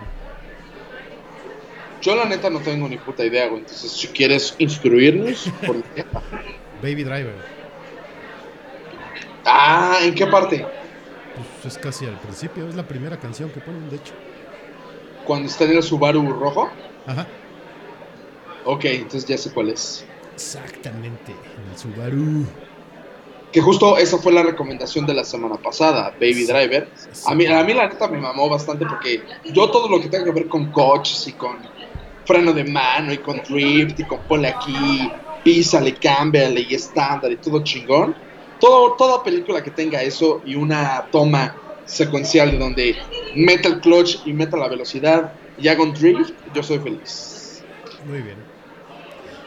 Yo la neta no tengo ni puta idea, güey. Entonces, si quieres instruirnos, por [laughs] Baby Driver. Ah, ¿en qué parte? Pues es casi al principio, es la primera canción que ponen, de hecho. Cuando está en el Subaru rojo. Ajá. Ok, entonces ya sé cuál es. Exactamente, en el Subaru. Que justo esa fue la recomendación de la semana pasada, Baby Driver. A mí, a mí la neta me mamó bastante porque yo todo lo que tenga que ver con coches y con freno de mano y con drift y con ponle aquí, písale, cámbiale y estándar y todo chingón. Todo, toda película que tenga eso y una toma secuencial de donde meta el clutch y meta la velocidad y haga un drift, yo soy feliz. Muy bien.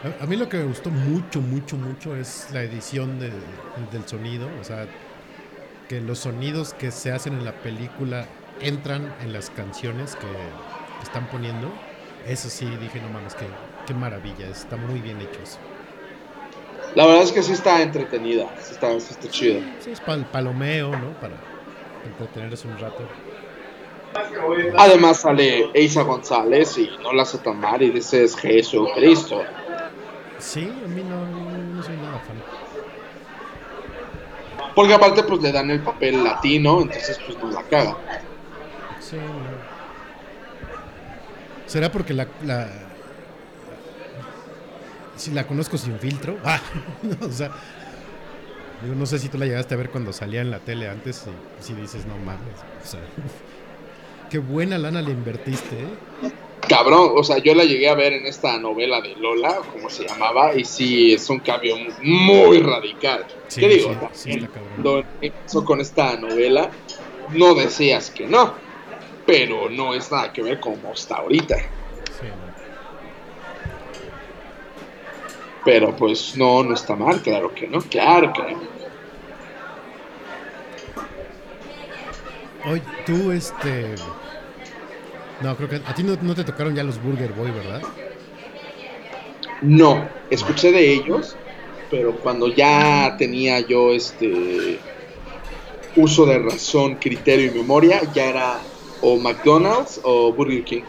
A, a mí lo que me gustó mucho, mucho, mucho es la edición del, del sonido. O sea, que los sonidos que se hacen en la película entran en las canciones que, que están poniendo. Eso sí, dije, no mames, qué, qué maravilla. Está muy bien hecho eso. La verdad es que sí está entretenida, sí está, sí está chido. Sí, es para el palomeo, ¿no? Para entretenerse un rato. Además sale Eisa González y no la hace tan mal y dices Jesucristo. Sí, a mí no, no soy nada fan. Porque aparte pues le dan el papel latino, entonces pues no la caga. Sí. ¿Será porque la, la- Si la conozco sin filtro. [laughs] Ah, [laughs] no, o sea. Digo, no sé si tú la llegaste a ver cuando salía en la tele antes. Y si dices, no mames. O sea. [laughs] Qué buena lana le invertiste, ¿eh? Cabrón, o sea, yo la llegué a ver en esta novela de Lola, como se llamaba, y sí es un cambio muy radical. Sí, ¿Qué digo? sí, sí. Cuando empezó con esta novela, no decías que no, pero no es nada que ver como está ahorita. Sí, no. Pero pues no, no está mal, claro que no, claro que no. Oye, tú, este. No, creo que a ti no, no te tocaron ya los Burger Boy, ¿verdad? No, escuché de ellos, pero cuando ya tenía yo este uso de razón, criterio y memoria, ya era o McDonald's o Burger King.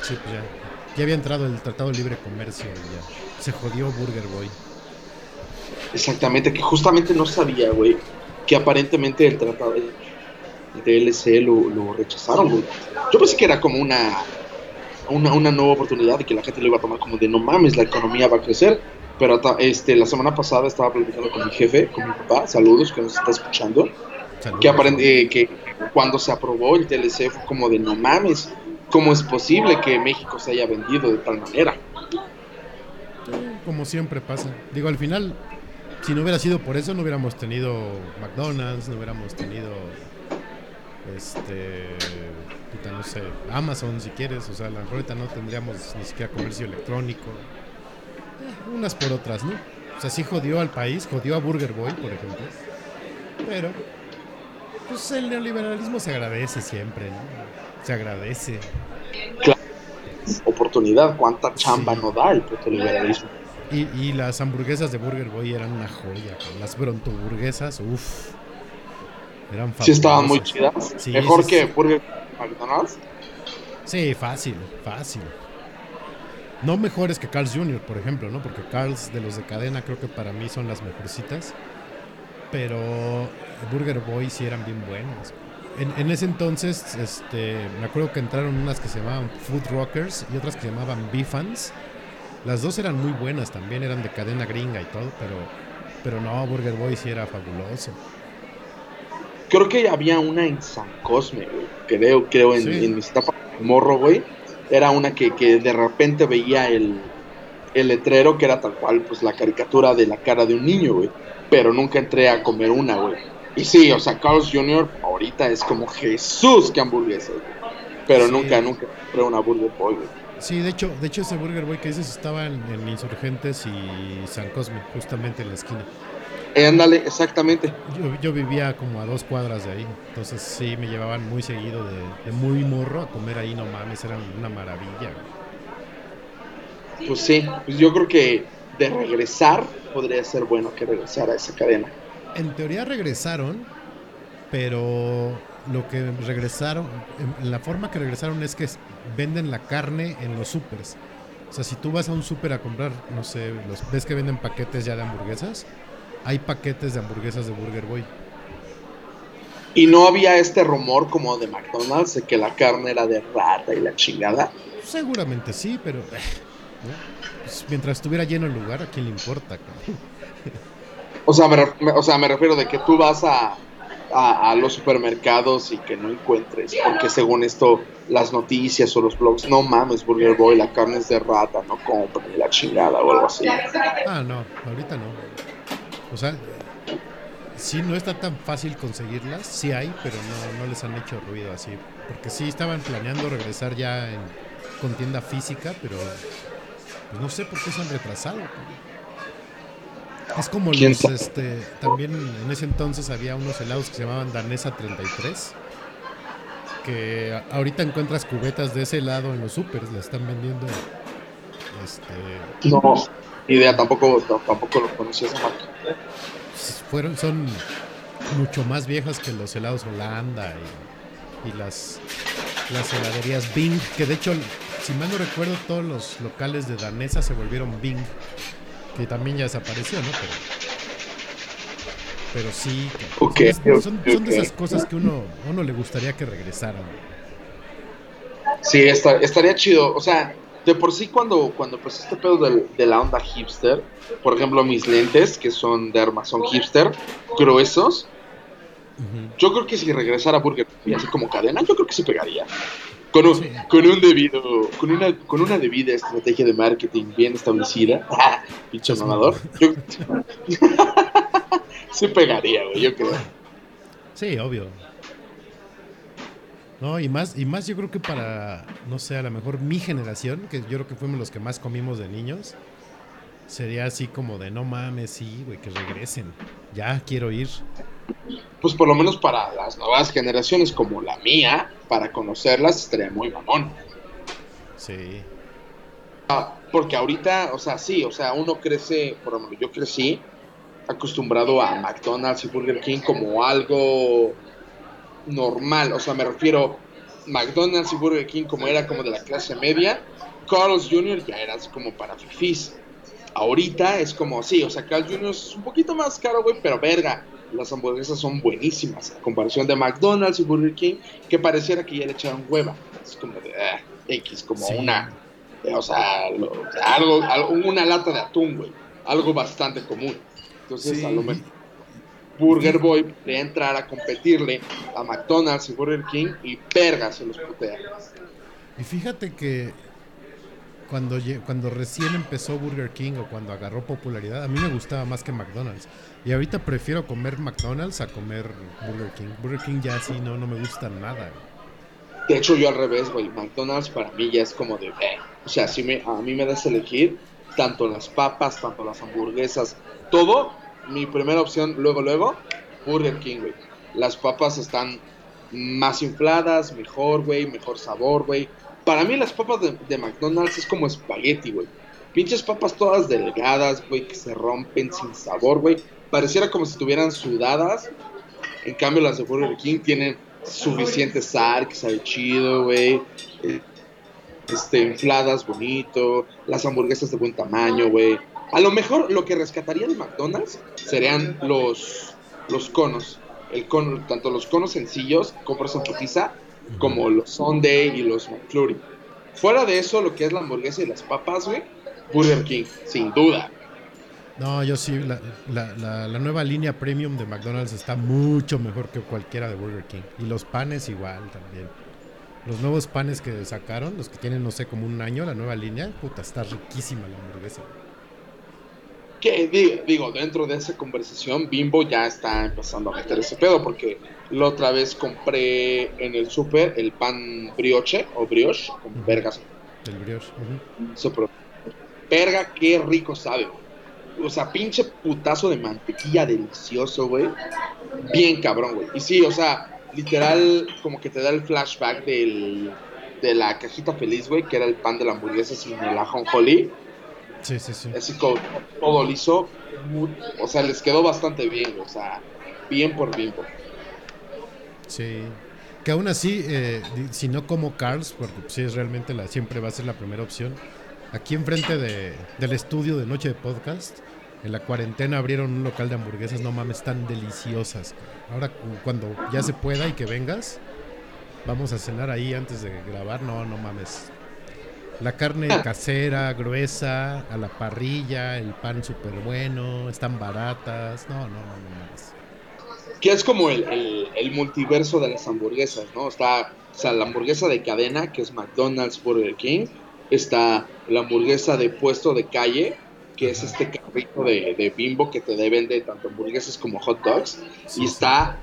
Sí, pues ya. Ya había entrado el Tratado de Libre Comercio ya. Se jodió Burger Boy. Exactamente, que justamente no sabía, güey, que aparentemente el tratado de DLC lo, lo rechazaron, güey. Yo pensé que era como una, una, una nueva oportunidad y que la gente lo iba a tomar como de no mames, la economía va a crecer. Pero este, la semana pasada estaba platicando con mi jefe, con mi papá, saludos, que nos está escuchando, Saludos. que, cuando se aprobó el TLC fue como de no mames, ¿cómo es posible que México se haya vendido de tal manera? Como siempre pasa. Digo, al final, si no hubiera sido por eso, no hubiéramos tenido McDonald's, no hubiéramos tenido. Este. puta, no sé, Amazon si quieres. O sea, a lo no tendríamos ni siquiera comercio electrónico. Unas por otras, ¿no? O sea, sí jodió al país, jodió a Burger Boy, por ejemplo. Pero. Pues el neoliberalismo se agradece siempre, ¿no? Se agradece. Oportunidad, ¿cuánta chamba Sí. no da el puto liberalismo? Y, y las hamburguesas de Burger Boy eran una joya. Las brontoburguesas, uff. Eran fabulosas. Sí estaban muy chidas. Sí, Mejor sí, que. Burger McDonald's. Sí, fácil, fácil. No mejores que Carl's Jr., por ejemplo, ¿no? Porque Carl's de los de cadena creo que para mí son las mejorcitas. Pero Burger Boy sí eran bien buenas. En, en ese entonces, este, me acuerdo que entraron unas que se llamaban Food Rockers y otras que se llamaban Bifans. Las dos eran muy buenas también, eran de cadena gringa y todo, pero, pero no, Burger Boy sí era fabuloso. Creo que había una en San Cosme, güey. Creo, creo en, Sí. en mis etapas de morro, güey. Era una que, que de repente veía el, el letrero que era tal cual, pues la caricatura de la cara de un niño, güey. Pero nunca entré a comer una, güey. Y sí, o sea, Carl's Jr. ahorita es como Jesús que hamburguesa, güey. Pero Sí. nunca, nunca a una Burger Boy, güey. Sí, de hecho, de hecho ese Burger Boy que dices estaba en, en Insurgentes y San Cosme, justamente en la esquina. Eh, ándale, exactamente. Yo, yo vivía como a dos cuadras de ahí, entonces sí me llevaban muy seguido de, de muy morro a comer ahí, no mames, era una maravilla. Pues sí, pues yo creo que de regresar podría ser bueno que regresara a esa cadena. En teoría regresaron, pero lo que regresaron, la forma que regresaron es que venden la carne en los supers. O sea, si tú vas a un super a comprar, no sé, los, ves que venden paquetes ya de hamburguesas, hay paquetes de hamburguesas de Burger Boy. Y no había este rumor como de McDonald's de que la carne era de rata y la chingada. Seguramente sí, pero eh, ¿no? Pues mientras estuviera lleno el lugar, ¿a quién le importa? cabrón? O sea, me, o sea, me refiero de que tú vas a, a, los supermercados y que no encuentres, porque según esto, las noticias o los blogs, no mames, Burger Boy, la carne es de rata, no compren la chingada o algo así. Ah, no, ahorita no. O sea, sí no está tan fácil conseguirlas, sí hay, pero no, no les han hecho ruido así. Porque sí estaban planeando regresar ya en, con tienda física, pero pues no sé por qué se han retrasado. Es como ¿Quién los, sabe? este, también en ese entonces había unos helados que se llamaban Danesa 33, que ahorita encuentras cubetas de ese helado en los supers, la están vendiendo. Este, No, idea, tampoco, tampoco lo esa marca. fueron son mucho más viejas que los helados Holanda y, y las las heladerías Bing que de hecho si mal no recuerdo todos los locales de Danesa se volvieron Bing que también ya desapareció no pero pero sí que- son, son- son de esas cosas que uno uno le gustaría que regresaran Sí, esta- estaría chido. O sea, de por sí cuando, cuando pues este pedo del- de la onda hipster, por ejemplo mis lentes, que son de armazón hipster, gruesos, yo creo que si regresara Burger King así como cadena, yo creo que sí pegaría. Con un, Sí. con un debido, con una, con una debida estrategia de marketing bien establecida, [laughs] pinche mamador, yo [laughs] sí pegaría, güey, yo creo. Sí, obvio. No, y más, y más yo creo que para, no sé, a lo mejor mi generación, que yo creo que fuimos los que más comimos de niños, sería así como de no mames, sí, güey, que regresen. Ya quiero ir. Pues por lo menos para las nuevas generaciones como la mía, para conocerlas estaría muy mamón. Sí. Ah, Porque ahorita, o sea, sí, o sea, uno crece, por ejemplo, yo crecí acostumbrado a McDonald's y Burger King como algo normal, o sea, me refiero McDonald's y Burger King como era como de la clase media, Carl's Jr. ya era así como para fifís. Ahorita es como, sí, o sea, Carl's Jr. es un poquito más caro, güey, pero verga, las hamburguesas son buenísimas, a comparación de McDonald's y Burger King, que pareciera que ya le echaron hueva. Es como de, ah, X, como Sí. una, eh, o sea, lo- algo, algo- una lata de atún, güey, algo bastante común. Entonces, Sí. a lo mejor Burger Boy podría entrar a competirle a McDonald's y Burger King y perga se los putea. Y fíjate que cuando, cuando recién empezó Burger King o cuando agarró popularidad, a mí me gustaba más que McDonald's. Y ahorita prefiero comer McDonald's a comer Burger King. Burger King ya sí no, no me gusta nada. De hecho, yo al revés, güey. McDonald's para mí ya es como de. eh, O sea, si me, a mí me das elegir tanto las papas, tanto las hamburguesas, todo. Mi primera opción, luego, luego, Burger King, güey. Las papas están más infladas, mejor, güey, mejor sabor, güey. Para mí, las papas de, de McDonald's es como espagueti, güey. Pinches papas todas delgadas, güey, que se rompen sin sabor, güey. Pareciera como si estuvieran sudadas. En cambio, las de Burger King tienen suficiente sal, que sabe chido, güey. Este, infladas, bonito. Las hamburguesas de buen tamaño, güey. A lo mejor lo que rescataría de McDonald's serían los, los conos. El cono, tanto los conos sencillos, compras en como los Sunday y los McFlurry. Fuera de eso, lo que es la hamburguesa y las papas, güey, Burger King, sin duda. No, yo sí, la, la- la- la nueva línea premium de McDonald's está mucho mejor que cualquiera de Burger King. Y los panes igual también. Los nuevos panes que sacaron, los que tienen, no sé, como un año, la nueva línea, puta, está riquísima la hamburguesa. Que di- digo, dentro de esa conversación, Bimbo ya está empezando a meter ese pedo, porque la otra vez compré en el súper el pan brioche o brioche con vergas. El brioche. pro- Verga, qué rico sabe. O sea, pinche putazo de mantequilla delicioso, güey. Bien cabrón, güey. Y sí, o sea, literal, como que te da el flashback del, de la cajita feliz, güey, que era el pan de la hamburguesa sin el ajonjolí. Sí, sí, sí. Así como todo liso. O sea, les quedó bastante bien, o sea, bien por bimbo. Sí. Que aún así, eh, si no como Carl's, porque sí es realmente la, siempre va a ser la primera opción. Aquí enfrente de, del estudio de Noche de Podcast, en la cuarentena abrieron un local de hamburguesas, no mames, tan deliciosas. Ahora cu- cuando ya se pueda y que vengas, vamos a cenar ahí antes de grabar, no, no mames. La carne casera, gruesa, a la parrilla, el pan súper bueno, están baratas. No, no, no, no mames. Que es como el, el- el multiverso de las hamburguesas, ¿no? Está, o sea, la hamburguesa de cadena, que es McDonald's, Burger King. Está la hamburguesa de puesto de calle, que es este carrito de, de bimbo que te vende tanto hamburguesas como hot dogs. Sí, y está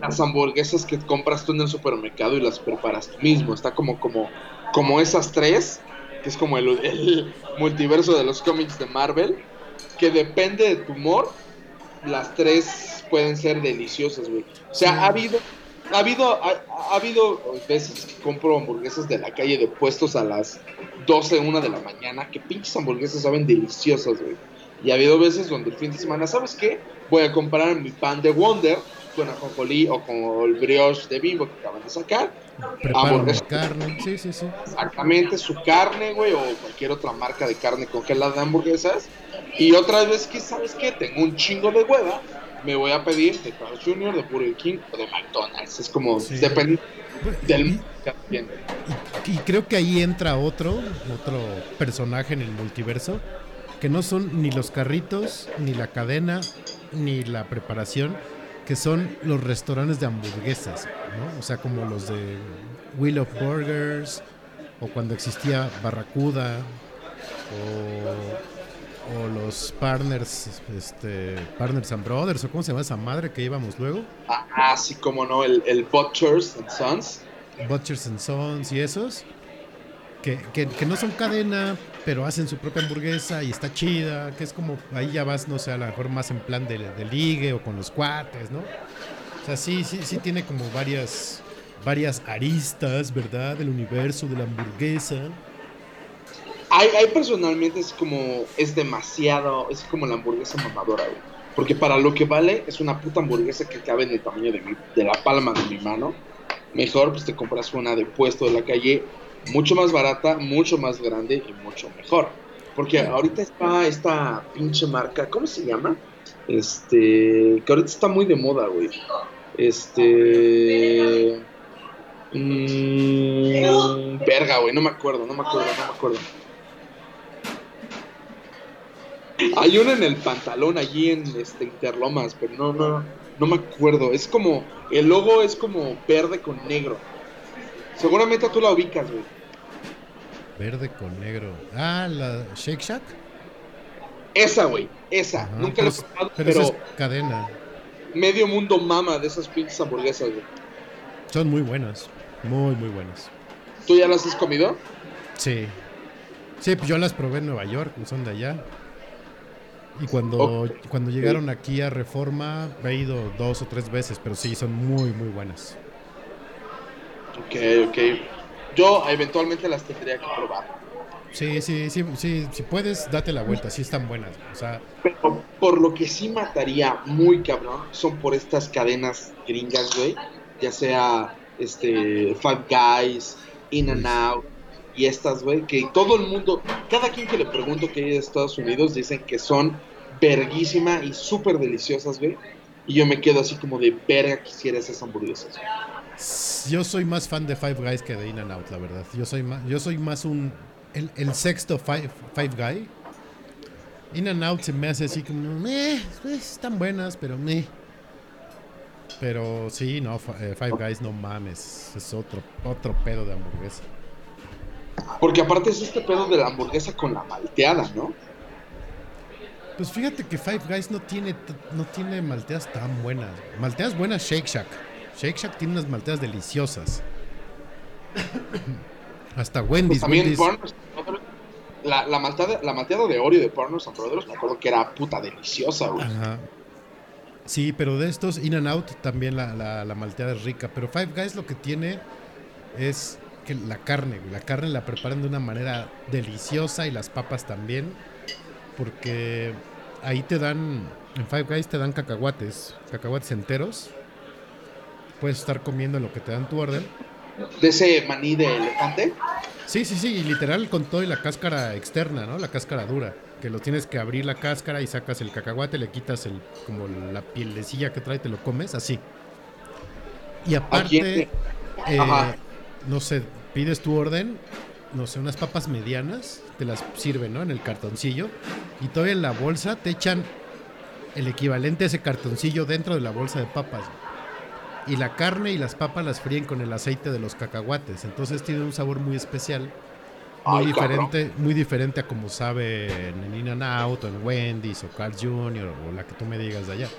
las hamburguesas que compras tú en el supermercado y las preparas tú mismo. Está como, como, como esas tres, que es como el, el multiverso de los cómics de Marvel, que depende de tu humor, las tres pueden ser deliciosas, güey. O sea, ha habido, ha habido, ha, ha habido veces que compro hamburguesas de la calle de puestos a las 12, 1 de la mañana, que pinches hamburguesas saben deliciosas, güey. Y ha habido veces donde el fin de semana, ¿sabes qué? Voy a comprar mi pan de Wonder con ajonjolí o con el brioche de bimbo que acaban de sacar. Preparo mi hamburguesa. carne. Sí, sí, sí. Exactamente, su carne, güey, o cualquier otra marca de carne congelada de hamburguesas. Y otra vez que, ¿sabes qué? Tengo un chingo de hueva. Me voy a pedir de Carl Jr., de Burger King o de McDonald's. Es como, Sí. depende del Y, quien. y creo que ahí entra otro, otro personaje en el multiverso, que no son ni los carritos, ni la cadena, ni la preparación, que son los restaurantes de hamburguesas, ¿no? O sea, como los de Wheel of Burgers, o cuando existía Barracuda, o, o los Partners, este, Partners and Brothers, o cómo se llama esa madre que íbamos luego. Ah, sí, como no, el, el Butchers and Sons. Butchers and Sons y esos, que, que, que no son cadena, pero hacen su propia hamburguesa y está chida, que es como, ahí ya vas, no sé, a lo mejor más en plan de, de ligue o con los cuates, ¿no? O sea, sí, sí, sí tiene como varias, varias aristas, ¿verdad? Del universo de la hamburguesa. Hay, hay personalmente es como, es demasiado, es como la hamburguesa mamadora, güey. Porque para lo que vale, es una puta hamburguesa que cabe en el tamaño de, mi, de la palma de mi mano. Mejor, pues te compras una de puesto de la calle, mucho más barata, mucho más grande y mucho mejor. Porque ahorita está esta pinche marca, ¿cómo se llama? Este, que ahorita está muy de moda, güey. Este... mm, verga, güey, no me acuerdo, no me acuerdo, no me acuerdo. Hay una en el pantalón allí en este Interlomas, pero no, no, no me acuerdo. Es como, el logo es como verde con negro. Seguramente tú la ubicas, güey. Verde con negro. Ah, la Shake Shack. Esa, güey, esa. Ajá, Nunca la he probado, pero pero esa es cadena. medio mundo mama de esas pinches hamburguesas, güey. Son muy buenas. Muy, muy buenas. ¿Tú ya las has comido? Sí. Sí, pues yo las probé en Nueva York, son de allá. Y cuando, cuando llegaron aquí a Reforma, he ido dos o tres veces, pero sí, son muy, muy buenas. Ok, ok. Yo eventualmente las tendría que probar. Sí, sí, sí, sí, si puedes, date la vuelta, sí están buenas. O sea, Pero por lo que sí mataría muy cabrón son por estas cadenas gringas, güey. Ya sea este Five Guys, In and Out y estas, güey, que todo el mundo, cada quien que le pregunto que hay de Estados Unidos dicen que son verguísima y súper deliciosas, güey. Y yo me quedo así como de verga quisiera esas hamburguesas. yo soy más fan de Five Guys que de In and Out, la verdad. Yo soy más, yo soy más un el, el sexto Five, five Guy. In and Out se me hace así como, meh, pues, están buenas, pero meh. Pero sí, no, eh, Five Guys no mames, es otro otro pedo de hamburguesa. Porque aparte es este pedo de la hamburguesa con la malteada, ¿no? Pues fíjate que Five Guys no tiene, no tiene malteas tan buenas. Malteas buenas Shake Shack. Shake Shack tiene unas malteas deliciosas. [coughs] Hasta Pues Wendy's. también Wendy's, Burns. La, la, malteada, la malteada de Oreo de Partners and Brothers, me acuerdo que era puta deliciosa, güey. Ajá. Sí, pero de estos In and Out también la, la, la malteada es rica. Pero Five Guys lo que tiene es que la carne, güey, la carne la preparan de una manera deliciosa y las papas también. Porque ahí te dan, en Five Guys te dan cacahuates, cacahuates enteros. Puedes estar comiendo lo que te dan tu orden. De ese maní de elefante. Sí, sí, sí, y literal con todo y la cáscara externa, ¿no? La cáscara dura. Que lo tienes que abrir la cáscara y sacas el cacahuate, le quitas el, como la pielecilla que trae, te lo comes, así. Y aparte, eh, no sé, pides tu orden, no sé, unas papas medianas, te las sirven, ¿no? En el cartoncillo. Y todavía en la bolsa te echan el equivalente a ese cartoncillo dentro de la bolsa de papas. Y la carne y las papas las fríen con el aceite de los cacahuates. Entonces tiene un sabor muy especial. Muy Ay, diferente, muy diferente a como sabe en In and Out, o en Wendy's, o Carl Jr., o la que tú me digas de allá.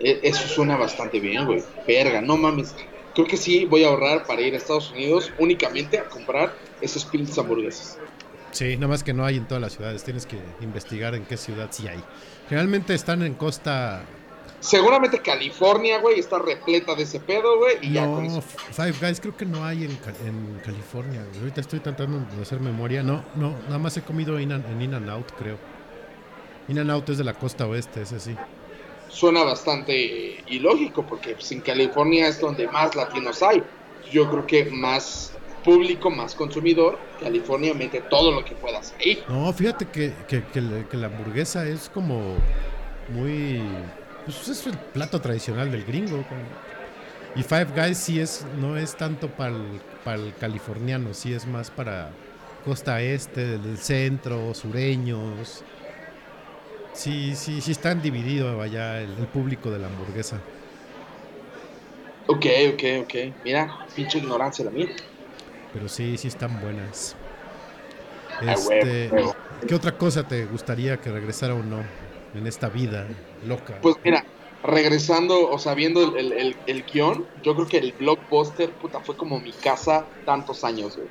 E- Eso suena bastante bien, güey. Verga, no mames. Creo que sí voy a ahorrar para ir a Estados Unidos únicamente a comprar esos pinches hamburguesas. Sí, nada más que no hay en todas las ciudades. Tienes que investigar en qué ciudad sí hay. Generalmente están en costa. Seguramente California, güey, está repleta de ese pedo, güey. Y ya con No, eso. Five Guys creo que no hay en, Ca- en California. güey. Ahorita estoy tratando de hacer memoria. No, no, nada más he comido in and- en In and Out, creo. In and Out es de la costa oeste, ese sí. Suena bastante ilógico porque pues, en California es donde más latinos hay. Yo creo que más público, más consumidor, California mete todo lo que puedas ahí. No, fíjate que, que- que la- hamburguesa es como muy... Pues es el plato tradicional del gringo. Y Five Guys sí es, no es tanto para el californiano, sí es más para costa este, del centro, sureños. Sí, sí, sí están divididos allá el, el público de la hamburguesa. Ok, ok, ok. Mira, pinche ignorancia la mía. Pero sí, sí están buenas. Este. ¿Qué otra cosa te gustaría que regresara o no en esta vida loca? Pues mira, regresando, o sea, viendo el, el, el- guion, yo creo que el blockbuster, puta, fue como mi casa tantos años, güey.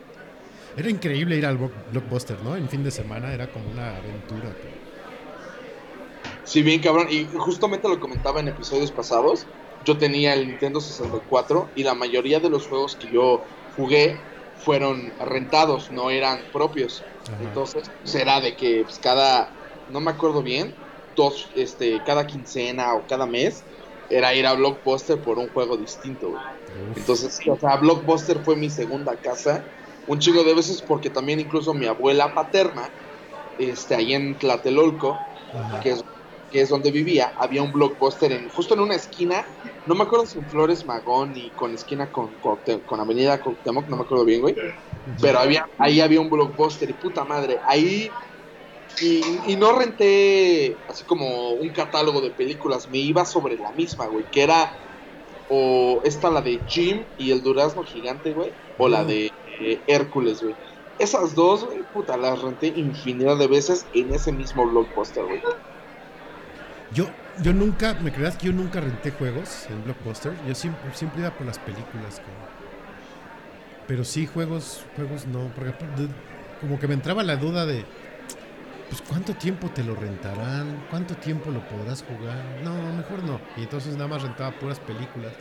Era increíble ir al Block- Blockbuster, ¿no? En fin de semana era como una aventura. Sí, bien cabrón. Y justamente lo comentaba en episodios pasados. Yo tenía el Nintendo 64 y la mayoría de los juegos que yo jugué fueron rentados, no eran propios. Ajá. Entonces, será de que pues, cada, no me acuerdo bien, dos, este, cada quincena o cada mes, era ir a Blockbuster por un juego distinto, güey. Entonces, o sea, Blockbuster fue mi segunda casa. Un chico de veces porque también incluso mi abuela paterna, este, ahí en Tlatelolco, Ajá. que es, que es donde vivía, había un Blockbuster en, justo en una esquina, no me acuerdo si en Flores Magón y con esquina con, Cuauhté- con Avenida Cuauhtémoc, no me acuerdo bien, güey. Pero había, ahí había un blockbuster y puta madre, ahí y, y no renté así como un catálogo de películas, me iba sobre la misma, güey, que era o esta la de Jim y el durazno gigante, güey, o la de eh, Hércules, güey. Esas dos, güey, puta, las renté infinidad de veces en ese mismo blockbuster, güey. Yo, yo nunca, me creas que yo nunca renté juegos en Blockbuster. Yo siempre, siempre iba por las películas. Pero sí, juegos, juegos no. Porque como que me entraba la duda de, pues, ¿cuánto tiempo te lo rentarán? ¿Cuánto tiempo lo podrás jugar? No, mejor no. Y entonces nada más rentaba puras películas.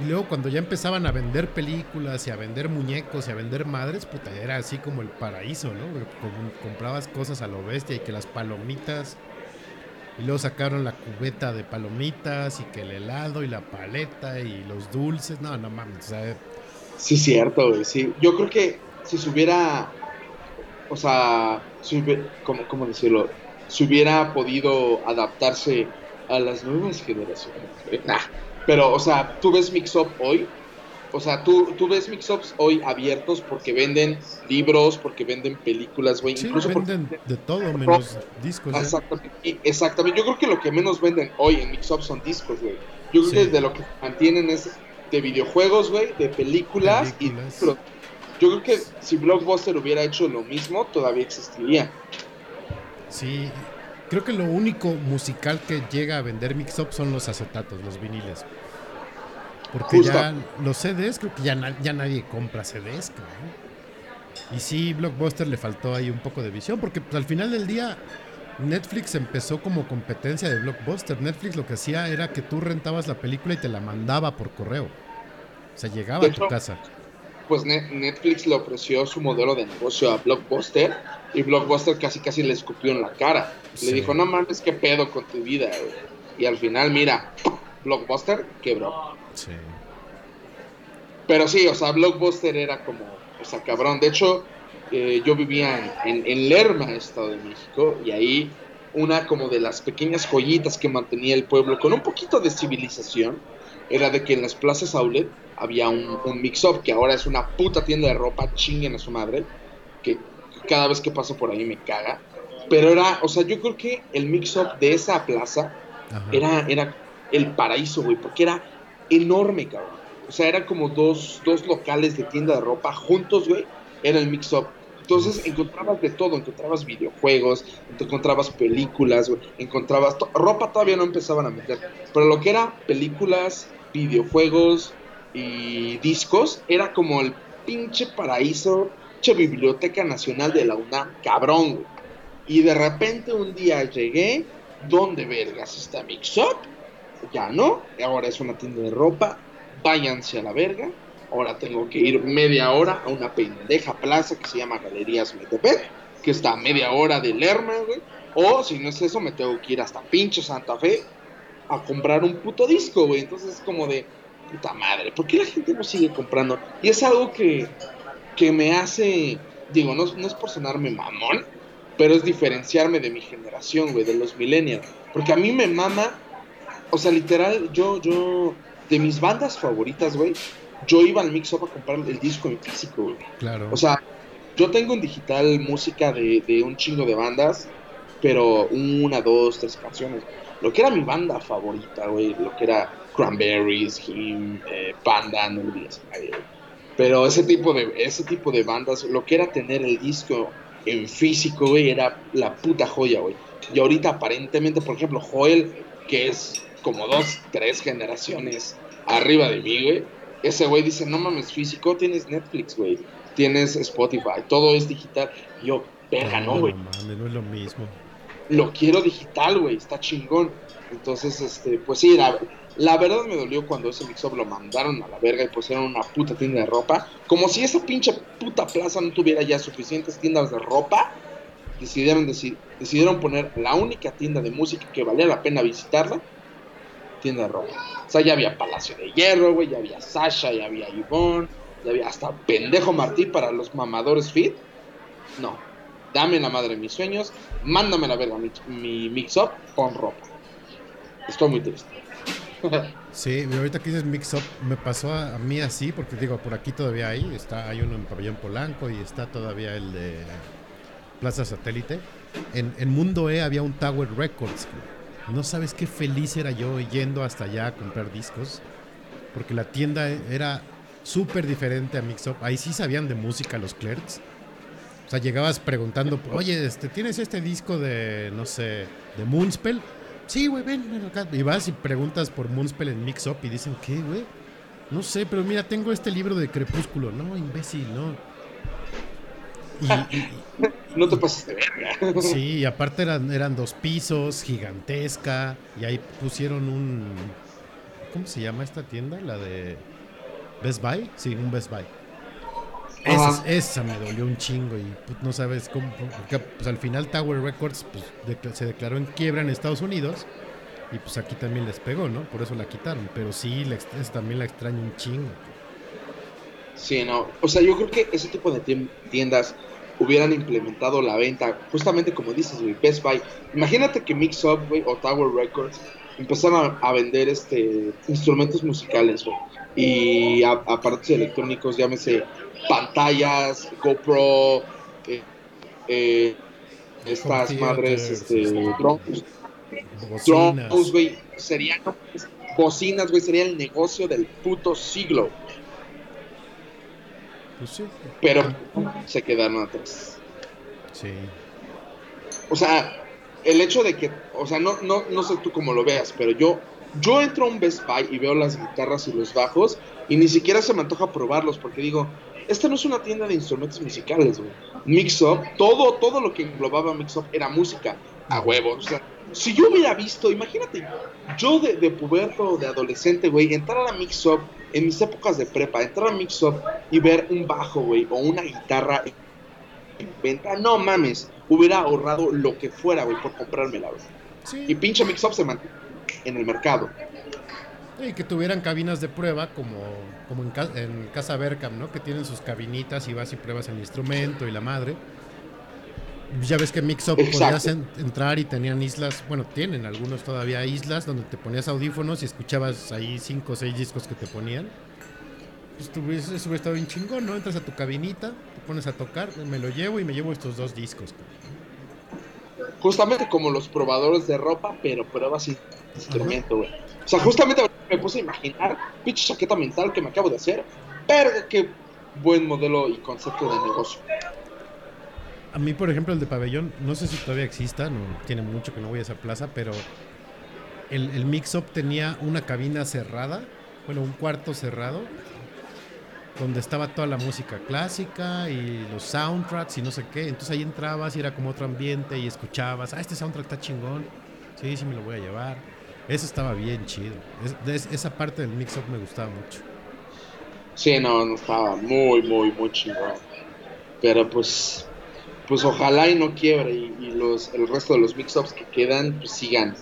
Y luego cuando ya empezaban a vender películas y a vender muñecos y a vender madres, puta, era así como el paraíso, ¿no? Comprabas cosas a lo bestia y que las palomitas y luego sacaron la cubeta de palomitas y que el helado y la paleta y los dulces. No, no mames. O sea, Sí, cierto, sí. Yo creo que si se hubiera, o sea, si hubie- ¿cómo, cómo decirlo? Si hubiera podido adaptarse a las nuevas generaciones. Pero, o sea, tú ves Mix-Up hoy, o sea, tú, tú ves Mix-Ups hoy abiertos porque venden libros, porque venden películas, güey. sí, incluso porque- venden de todo menos discos. ¿eh? Exactamente. Yo creo que lo que menos venden hoy en Mix-Up son discos, güey. Yo creo Sí. que de lo que mantienen es de videojuegos, güey, de películas, Películas. y libros. Yo creo que si Blockbuster hubiera hecho lo mismo, todavía existiría. Sí, creo que lo único musical que llega a vender Mix Up son los acetatos, los viniles. Porque Justo. ya los CDs, creo que ya, na- ya nadie compra CDs. Y sí, Blockbuster le faltó ahí un poco de visión, porque pues, al final del día Netflix empezó como competencia de Blockbuster. Netflix lo que hacía era que tú rentabas la película y te la mandaba por correo. O sea, llegaba a tu casa. Pues Ne- Netflix le ofreció su modelo de negocio a Blockbuster y Blockbuster casi casi le escupió en la cara. Sí. Le dijo, no mames, qué pedo con tu vida, güey. Y al final, mira, Blockbuster quebró. Sí. Pero sí, o sea, Blockbuster era como, o sea, cabrón. De hecho, eh, yo vivía en, en, Lerma, Estado de México, y ahí una como de las pequeñas joyitas que mantenía el pueblo con un poquito de civilización era de que en las plazas outlet había un, un mix-up que ahora es una puta tienda de ropa, chinguen a su madre, que cada vez que paso por ahí me caga. Pero era, o sea, yo creo que el mix-up de esa plaza Ajá. era, era el paraíso, güey, porque era enorme, cabrón. O sea, eran como dos, dos locales de tienda de ropa juntos, güey. Era el mix-up. Entonces encontrabas de todo, encontrabas videojuegos, encontrabas películas, güey, encontrabas to- ropa todavía no empezaban a meter, pero lo que era películas, videojuegos y discos era como el pinche paraíso, pinche biblioteca nacional de la UNAM, cabrón, güey. Y de repente un día llegué, ¿dónde vergas está Mix Up? Ya no, ahora es una tienda de ropa, váyanse a la verga. Ahora tengo que ir media hora a una pendeja plaza que se llama Galerías Metepec, que está a media hora de Lerma, güey. O si no es eso, me tengo que ir hasta pinche Santa Fe a comprar un puto disco, güey. Entonces es como de puta madre, ¿por qué la gente no sigue comprando? Y es algo que, que me hace, digo, no, no es por sonarme mamón, pero es diferenciarme de mi generación, güey, de los millennials. Porque a mí me mama, o sea, literal, yo, yo, de mis bandas favoritas, güey, yo iba al Mix Up a comprar el disco en físico, güey. Claro. O sea, yo tengo en digital música de, de un chingo de bandas, pero una, dos, tres canciones. Lo que era mi banda favorita, güey, lo que era Cranberries, Him, eh, Panda, no olvides. Pero ese tipo de ese tipo de bandas, lo que era tener el disco en físico, güey, era la puta joya, güey. Y ahorita aparentemente, por ejemplo, Joel, que es como dos, tres generaciones arriba de mí, güey, ese güey dice, no mames, físico, tienes Netflix, güey, tienes Spotify, todo es digital. Y yo, verga, no, güey, No mames, no es lo mismo. lo quiero digital, güey, está chingón. Entonces, este, pues sí, la, la verdad me dolió cuando ese mix-up lo mandaron a la verga y pusieron una puta tienda de ropa. Como si esa pinche puta plaza no tuviera ya suficientes tiendas de ropa. Decidieron, deci- decidieron poner la única tienda de música que valía la pena visitarla, tienda de ropa. O sea, ya había Palacio de Hierro, güey, ya había Sasha, ya había Yvonne, ya había hasta Pendejo Martí para los mamadores fit. No, dame la madre de mis sueños, mándame la verga mi, mi mix-up con ropa. Estoy muy triste. [laughs] Sí, ahorita que dices Mix Up, me pasó a, a mí así, porque digo, por aquí todavía hay, está, hay uno en Pabellón Polanco y está todavía el de Plaza Satélite. En, en Mundo E había un Tower Records. No sabes qué feliz era yo yendo hasta allá a comprar discos, porque la tienda era súper diferente a Mix Up. Ahí sí sabían de música los clerks. O sea, llegabas preguntando, oye, este, ¿tienes este disco de, no sé, de Moonspell? Sí, güey, ven, ven acá. Y vas y preguntas por Moonspell en Mix Up y dicen, ¿qué, güey? No sé, pero mira, tengo este libro de Crepúsculo. No, imbécil, no. Y- No te pases de verga. sí, y aparte eran, eran dos pisos, gigantesca. Y ahí pusieron un... ¿Cómo se llama esta tienda? La de Best Buy. Sí, un Best Buy. Esa, Ajá. esa me dolió un chingo y pues, no sabes cómo. Porque pues, al final Tower Records pues, se declaró en quiebra en Estados Unidos y pues aquí también les pegó, ¿no? Por eso la quitaron. Pero sí, la esa también la extraño un chingo. Sí, no. O sea, yo creo que ese tipo de tiendas hubieran implementado la venta, justamente como dices, güey, Best Buy. Imagínate que Mix Up, güey, o Tower Records empezaron a, a vender este instrumentos musicales, güey. Y a- aparatos electrónicos, llámese pantallas, GoPro, eh, eh, estas madres, este, drones, drones, güey, serían bocinas, güey, sería el negocio del puto siglo. Pues sí. Pero se quedaron atrás. Sí. O sea, el hecho de que, o sea, no, no, no sé tú cómo lo veas, pero yo, yo entro a un Best Buy y veo las guitarras y los bajos y ni siquiera se me antoja probarlos porque digo, esta no es una tienda de instrumentos musicales, güey. Mix Up, todo, todo lo que englobaba Mix Up era música, a huevo. O sea, si yo hubiera visto, imagínate, yo de, de puberto, de adolescente, güey, entrar a Mix Up en mis épocas de prepa, entrar a Mix Up y ver un bajo, güey, o una guitarra en venta, no mames, hubiera ahorrado lo que fuera, güey, por comprármela, güey. Y Sí, pinche Mix Up se mantiene en el mercado. y que tuvieran cabinas de prueba como, como en, en Casa Berkham, ¿no? Que tienen sus cabinitas y vas y pruebas el instrumento y la madre. Ya ves que Mix Up podías en- entrar y tenían islas, bueno, tienen algunos todavía islas donde te ponías audífonos y escuchabas ahí cinco o seis discos que te ponían. Pues tú eso hubiera estado bien chingón, ¿no? Entras a tu cabinita, te pones a tocar, me lo llevo y me llevo estos dos discos. Justamente como los probadores de ropa, pero pruebas sin instrumento, güey. O sea, justamente me puse a imaginar, pinche chaqueta mental que me acabo de hacer. Verga, qué buen modelo y concepto de negocio. A mí, por ejemplo, el de pabellón, no sé si todavía exista, no tiene mucho que no voy a esa plaza, pero el, el mix-up tenía una cabina cerrada, bueno, un cuarto cerrado, donde estaba toda la música clásica y los soundtracks y no sé qué. Entonces ahí entrabas y era como otro ambiente y escuchabas, ah, este soundtrack está chingón, sí, sí me lo voy a llevar. Eso estaba bien chido. Esa parte del mix-up me gustaba mucho. Sí, no, no estaba muy, muy, muy chingón. Pero pues, pues ojalá y no quiebre y, y los, el resto de los mix-ups que quedan, pues sigan,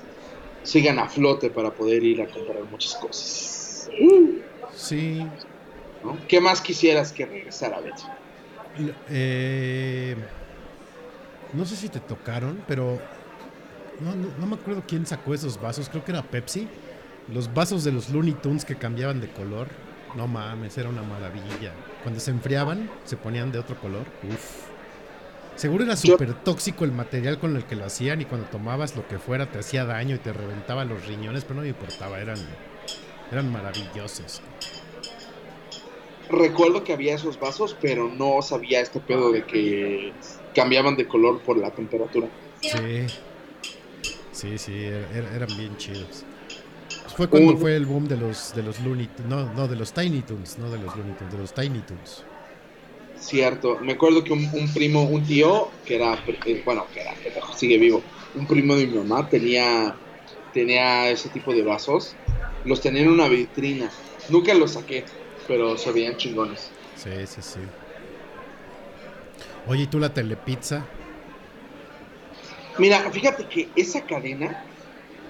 sigan a flote para poder ir a comprar muchas cosas. Sí, ¿no? ¿Qué más quisieras que regresara, Beto? L- eh, no sé si te tocaron, pero no, no, no me acuerdo quién sacó esos vasos. Creo que era Pepsi. Los vasos de los Looney Tunes que cambiaban de color. No mames, era una maravilla. Cuando se enfriaban, se ponían de otro color. Uf. Seguro era súper tóxico el material con el que lo hacían y cuando tomabas lo que fuera te hacía daño y te reventaba los riñones, pero no me importaba, eran, eran maravillosos. Recuerdo que había esos vasos, pero no sabía este pedo de que cambiaban de color por la temperatura. Sí. Sí, sí, er- er- eran bien chidos. Pues fue cuando Un- fue el boom de los de los Looney Tunes, no, no, de los Tiny Toons, no de los Looney Tunes, de los Tiny Toons. Cierto, me acuerdo que un, un primo, un tío, que era, eh, bueno, que era, sigue vivo, un primo de mi mamá tenía, tenía ese tipo de vasos, los tenía en una vitrina, nunca los saqué, pero se veían chingones. Sí, sí, sí. Oye, ¿y tú la telepizza? Mira, fíjate que esa cadena,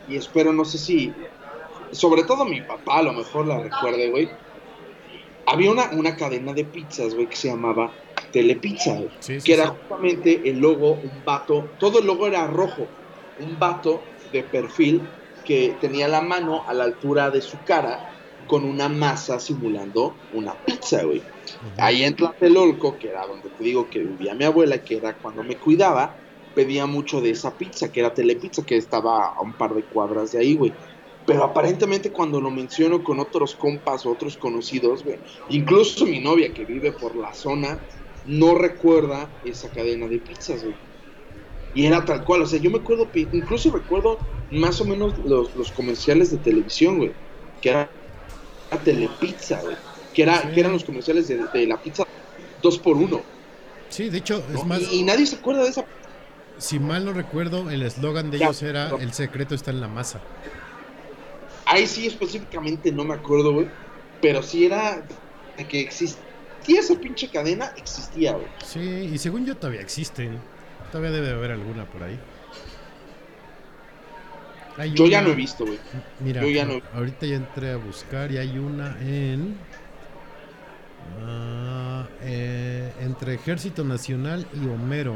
y espero, no sé si, sobre todo mi papá a lo mejor la recuerde, güey, había una, una cadena de pizzas, güey, que se llamaba Telepizza, güey. Sí, sí, que era sí. justamente el logo, un vato, todo el logo era rojo, un vato de perfil que tenía la mano a la altura de su cara con una masa simulando una pizza, güey. Ahí en Tlatelolco, que era donde te digo que vivía mi abuela, que era cuando me cuidaba, pedía mucho de esa pizza, que era Telepizza, que estaba a un par de cuadras de ahí, güey. Pero aparentemente cuando lo menciono con otros compas otros conocidos, güey, incluso mi novia que vive por la zona, no recuerda esa cadena de pizzas, güey. Y era tal cual, o sea, yo me acuerdo, incluso recuerdo más o menos los, los comerciales de televisión, güey, que era Telepizza, güey, que, era, Sí. que eran los comerciales de, de la pizza 2 por 1 Sí, de hecho, es más, y, y nadie se acuerda de esa. si mal no recuerdo, el eslogan de Ya, ellos era el secreto está en la masa. Ahí sí específicamente no me acuerdo, güey, pero sí era de que existía esa pinche cadena, existía, güey. Sí, y según yo todavía existen. Todavía debe haber alguna por ahí. Hay Yo ya no he visto, güey. Mira, Yo ya no- ahorita ya entré a buscar y hay una en. ah, eh, entre Ejército Nacional y Homero.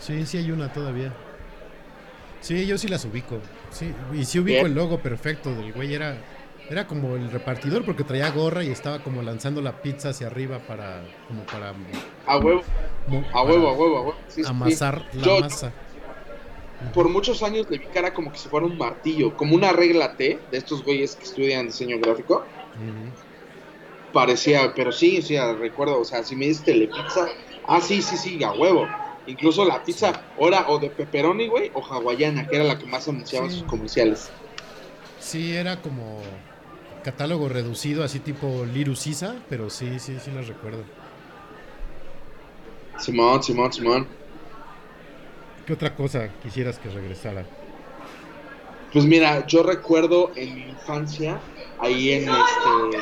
Sí, sí hay una todavía. Sí, yo sí las ubico. Sí, y sí ubico el logo perfecto del güey. Era, era como el repartidor porque traía gorra y estaba como lanzando la pizza hacia arriba para. como para. A huevo, a para huevo, a huevo, a huevo. Sí, sí, sí. Amasar la Yo- masa. Por muchos años le vi cara como que si fuera un martillo, como una regla T de estos güeyes que estudian diseño gráfico. Parecía, pero sí, sí, recuerdo, o sea, si me dices telepizza, ah, sí, sí, sí, a huevo. Incluso la pizza, ahora o de pepperoni, güey, o hawaiana, que era la que más anunciaban Sí. sus comerciales. Sí, era como. catálogo reducido, así tipo Liru Sisa, pero sí, sí, sí las recuerdo. Simón, Simón, Simón. ¿Qué otra cosa quisieras que regresara? Pues mira, yo recuerdo en mi infancia, ahí en este.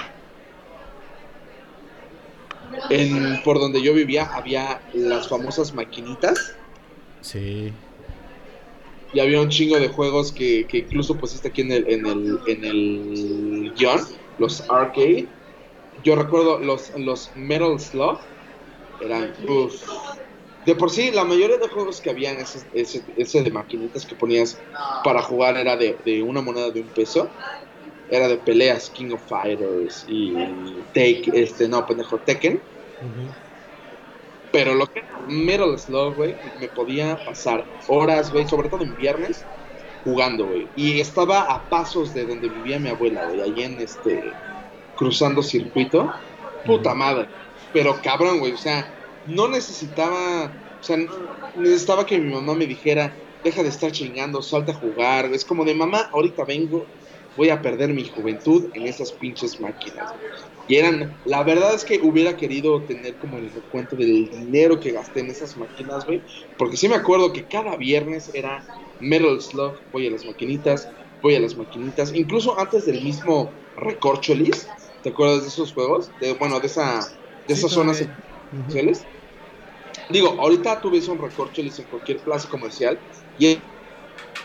En, por donde yo vivía había las famosas maquinitas Sí. y había un chingo de juegos que, que incluso pusiste aquí en el, en el, en el guion, los arcade. Yo recuerdo los, los Metal Slug, eran, uf. de por sí, la mayoría de juegos que habían, ese, ese, ese de maquinitas que ponías para jugar era de, de una moneda de un peso, era de peleas, King of Fighters y Take, este, no, pendejo, Tekken. Pero lo que era Metal Slug, güey, me podía pasar horas, güey, sobre todo en viernes, jugando, güey. Y estaba a pasos de donde vivía mi abuela, güey, ahí en este, cruzando circuito. Puta madre. Pero cabrón, güey, o sea, no necesitaba, o sea, necesitaba que mi mamá me dijera, deja de estar chingando, salta a jugar. Es como de, mamá, ahorita vengo, voy a perder mi juventud en esas pinches máquinas. Y eran, la verdad es que hubiera querido tener como el recuento del dinero que gasté en esas máquinas, güey. Porque sí me acuerdo que cada viernes era Metal Slug, voy a las maquinitas, voy a las maquinitas. Incluso antes del mismo Recorcholis, ¿te acuerdas de esos juegos? De, bueno, de esa de Sí, esas zonas. Ujú. comerciales. Digo, ahorita tú ves un Recorcholis en cualquier plaza comercial y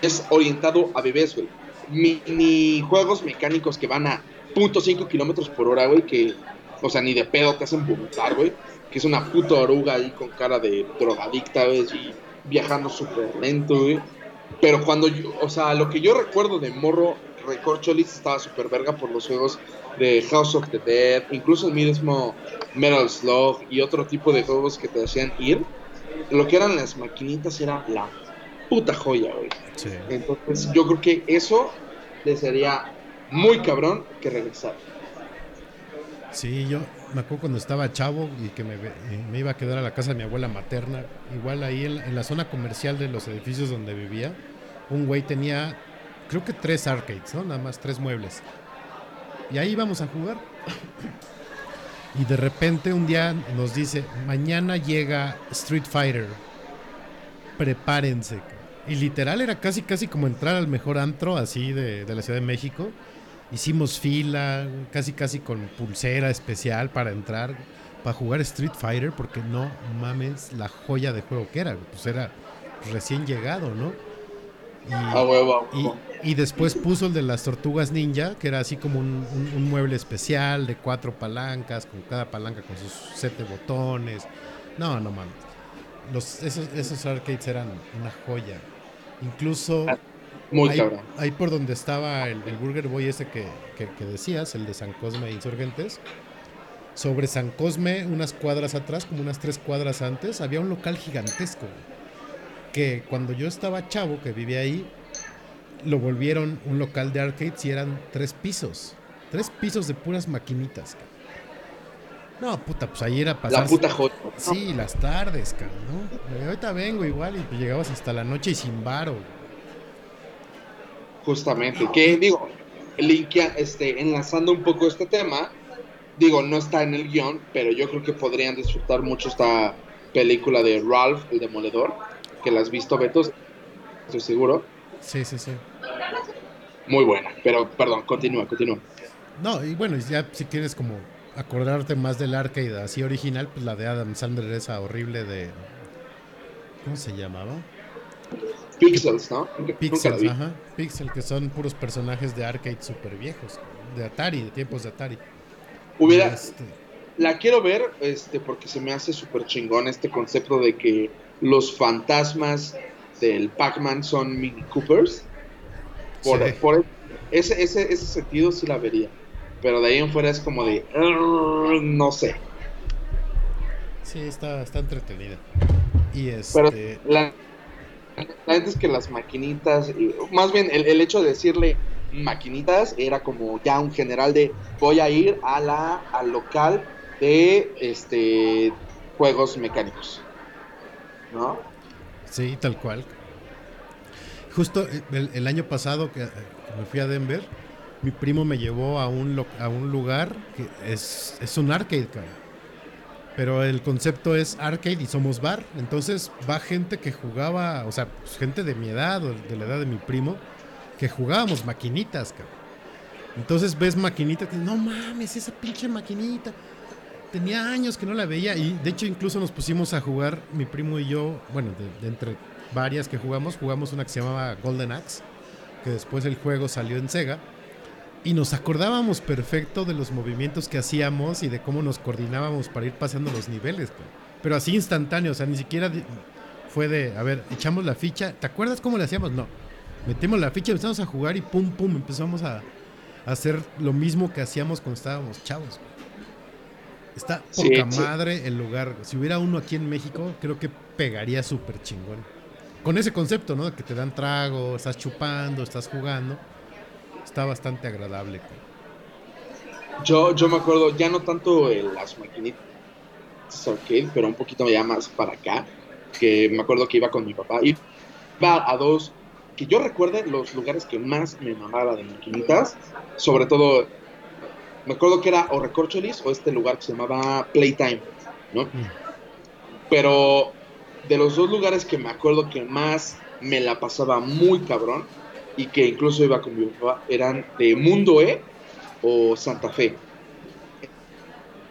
es orientado a bebés, güey. Mini juegos mecánicos que van a .5 kilómetros por hora, güey, que, o sea, ni de pedo te hacen vomitar, güey. Que es una puta oruga ahí con cara de drogadicta, güey, y viajando súper lento, güey. Pero cuando yo, o sea, lo que yo recuerdo de Morro Recorcholis estaba súper verga por los juegos de House of the Dead, incluso el mismo Metal Slug y otro tipo de juegos que te hacían ir. Lo que eran las maquinitas era la puta joya, güey. Sí. Entonces yo creo que eso le sería muy cabrón que regresara. Sí, yo me acuerdo cuando estaba chavo y que me, eh, me iba a quedar a la casa de mi abuela materna, igual ahí en, en la zona comercial de los edificios donde vivía, un güey tenía, creo que tres arcades, ¿no? Nada más tres muebles. Y ahí íbamos a jugar. Y de repente un día nos dice, mañana llega Street Fighter, prepárense. Y literal era casi, casi como entrar al mejor antro así de, de la Ciudad de México. Hicimos fila, casi casi con pulsera especial para entrar, para jugar Street Fighter, porque no mames la joya de juego que era, pues era recién llegado, ¿no? Y, A huevo, y, después puso el de las tortugas ninja, que era así como un, un- un mueble especial de cuatro palancas, con cada palanca con sus siete botones. No, no mames. Los, esos, esos arcades eran una joya. Incluso Muy ahí, cabrón. ahí por donde estaba el, el Burger Boy ese que, que- que decías, el de San Cosme e Insurgentes. Sobre San Cosme, unas cuadras atrás, como unas tres cuadras antes, había un local gigantesco. Que cuando yo estaba chavo, que vivía ahí, lo volvieron un local de arcades y eran tres pisos. Tres pisos de puras maquinitas. cabrón. No, puta, pues ahí era pasar. La puta joya. Sí, las tardes, cabrón, ¿no? Ahorita vengo igual y pues llegabas hasta la noche y sin varo. Justamente. Que digo, linkea- este, enlazando un poco este tema, digo, no está en el guion, pero yo creo que podrían disfrutar mucho esta película de Ralph, el Demoledor, que la has visto, Beto, estoy seguro. Sí, sí, sí. Muy buena, pero perdón, continúa, continúa. No, y bueno, ya si quieres como acordarte más del arcade así original, pues la de Adam Sandler esa horrible de... ¿Cómo se llamaba? Pixels, ¿no? Pixels, ajá. Pixel, que son puros personajes de arcade súper viejos. De Atari, de tiempos de Atari. Hubiera, Este, la quiero ver este porque se me hace súper chingón este concepto de que los fantasmas del Pac-Man son Mini Coopers. Por, Sí. por ese, ese, ese sentido sí la vería. Pero de ahí en fuera es como de. No sé. sí, está, está entretenida. Y Pero este... la, la neta es que las maquinitas. Más bien el, el hecho de decirle maquinitas era como ya un general de voy a ir a la al local de este juegos mecánicos. ¿No? Sí, tal cual. Justo el, el año pasado que me fui a Denver, mi primo me llevó a un, a un lugar que es, es un arcade. Pero el concepto es arcade y somos bar. Entonces va gente que jugaba, o sea, pues, gente de mi edad o de la edad de mi primo, que jugábamos maquinitas, cabrón. Entonces ves maquinitas, que no mames, esa pinche maquinita. Tenía años que no la veía y de hecho incluso nos pusimos a jugar, mi primo y yo, bueno, entre varias que jugamos, jugamos una que se llamaba Golden Axe, que después el juego salió en Sega. Y nos acordábamos perfecto de los movimientos que hacíamos y de cómo nos coordinábamos para ir pasando los niveles. Pero así instantáneo, o sea, ni siquiera fue de, a ver, echamos la ficha. ¿Te acuerdas cómo le hacíamos? No. Metimos la ficha, empezamos a jugar y pum, pum, empezamos a, a hacer lo mismo que hacíamos cuando estábamos chavos. güey. Está poca sí. madre el lugar. Si hubiera uno aquí en México, creo que pegaría súper chingón. Con ese concepto, ¿no? Que te dan trago, estás chupando, estás jugando. Está bastante agradable. Yo, yo me acuerdo, ya no tanto en las maquinitas arcade, pero un poquito ya más para acá, que me acuerdo que iba con mi papá. Iba a dos, que yo recuerde los lugares que más me mamaba de maquinitas, sobre todo, me acuerdo que era o Recorcholis o este lugar que se llamaba Playtime, ¿no? Pero de los dos lugares que me acuerdo que más me la pasaba muy cabrón y que incluso iba con mi papá eran de Mundo E o Santa Fe.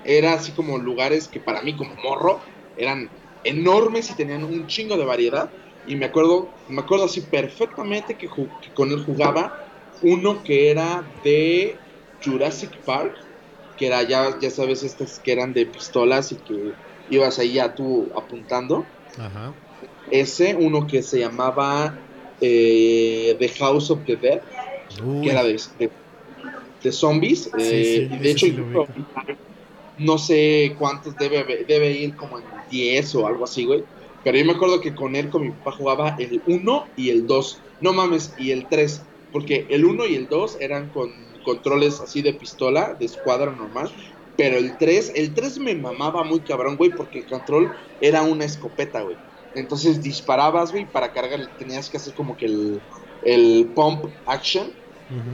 Era así como lugares que para mí como morro eran enormes y tenían un chingo de variedad. Y me acuerdo, me acuerdo así perfectamente que, con él jugaba uno que era de Jurassic Park, que era ya, ya sabes, estas que eran de pistolas y que ibas ahí ya tú apuntando. Ajá. Ese, uno que se llamaba eh, The House of the Dead, Uy, que era de, de, de zombies. Sí, eh, sí, y de hecho, incluso, no sé cuántos debe, debe ir como en 10 o algo así, güey. Pero yo me acuerdo que con él, con mi papá, jugaba el 1 y el 2. No mames, y el 3. Porque el 1 y el 2 eran con controles así de pistola, de escuadra normal. Pero el 3, el 3 me mamaba muy cabrón, güey, porque el control era una escopeta, güey. Entonces disparabas, güey, para cargar tenías que hacer como que el, el pump action.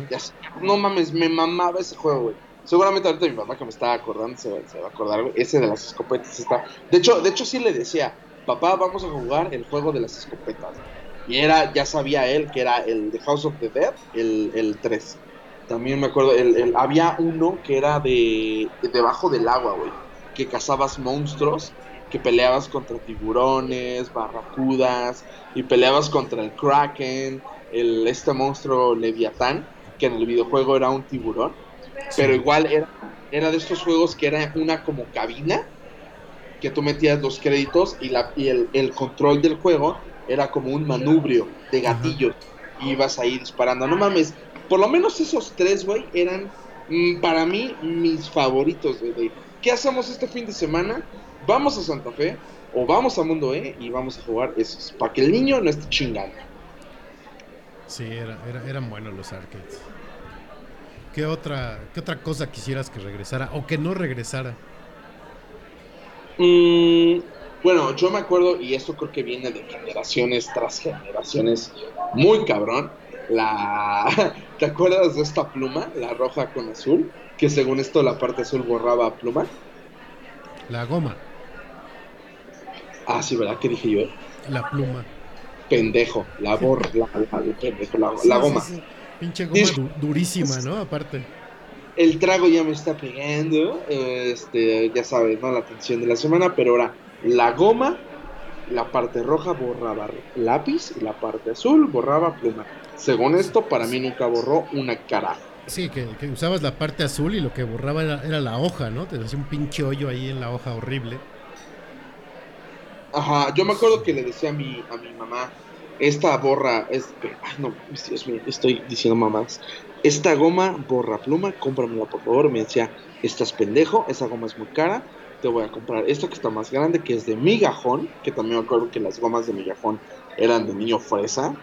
sé, no mames, me mamaba ese juego, güey. Seguramente ahorita mi mamá que me está acordando se va, se va a acordar, güey. Ese de las escopetas está. De hecho, de hecho sí le decía, papá, vamos a jugar el juego de las escopetas. Y era, ya sabía él que era el de House of the Dead, el, el 3. También me acuerdo, el, el- había uno que era de, de debajo del agua, güey. Que cazabas monstruos, que peleabas contra tiburones, barracudas, y peleabas contra el Kraken, el, este monstruo Leviatán, que en el videojuego era un tiburón. Pero igual era, era de estos juegos que era una como cabina, que tú metías los créditos y, la, y el, el control del juego era como un manubrio de gatillos. Y ibas ahí disparando. No mames, por lo menos esos tres, güey, eran mm, para mí mis favoritos, güey. ¿Qué hacemos este fin de semana? Vamos a Santa Fe o vamos a Mundo E y vamos a jugar esos. Para que el niño no esté chingando. Sí, era, era- eran buenos los arcades. ¿Qué otra, ¿Qué otra cosa quisieras que regresara o que no regresara? Mm, bueno, yo me acuerdo, y esto creo que viene de generaciones tras generaciones, muy cabrón. La, [laughs] ¿Te acuerdas de esta pluma, la roja con azul? Que según esto la parte azul borraba pluma. La goma, Ah, sí, ¿verdad? ¿Qué dije yo? la pluma. Pendejo, la borra, la, la- la- Sí, la sí, goma. sí. Pinche goma du- durísima, ¿no? Aparte. El trago ya me está pegando, este, ya sabes, ¿no? La atención de la semana, pero ahora la goma, la parte roja borraba lápiz y la parte azul borraba pluma. Según esto, para mí nunca borró una cara. Sí, que, que usabas la parte azul y lo que borraba era, era la hoja, ¿no? Te hacía un pinche hoyo ahí en la hoja horrible. Ajá, yo me acuerdo que le decía a mi, a mi mamá, esta borra, es, ay no, Dios mío, estoy diciendo mamás, esta goma borra pluma, cómpramela por favor, me decía, estás pendejo, esa goma es muy cara, te voy a comprar esta que está más grande, que es de migajón, que también me acuerdo que las gomas de migajón eran de niño fresa,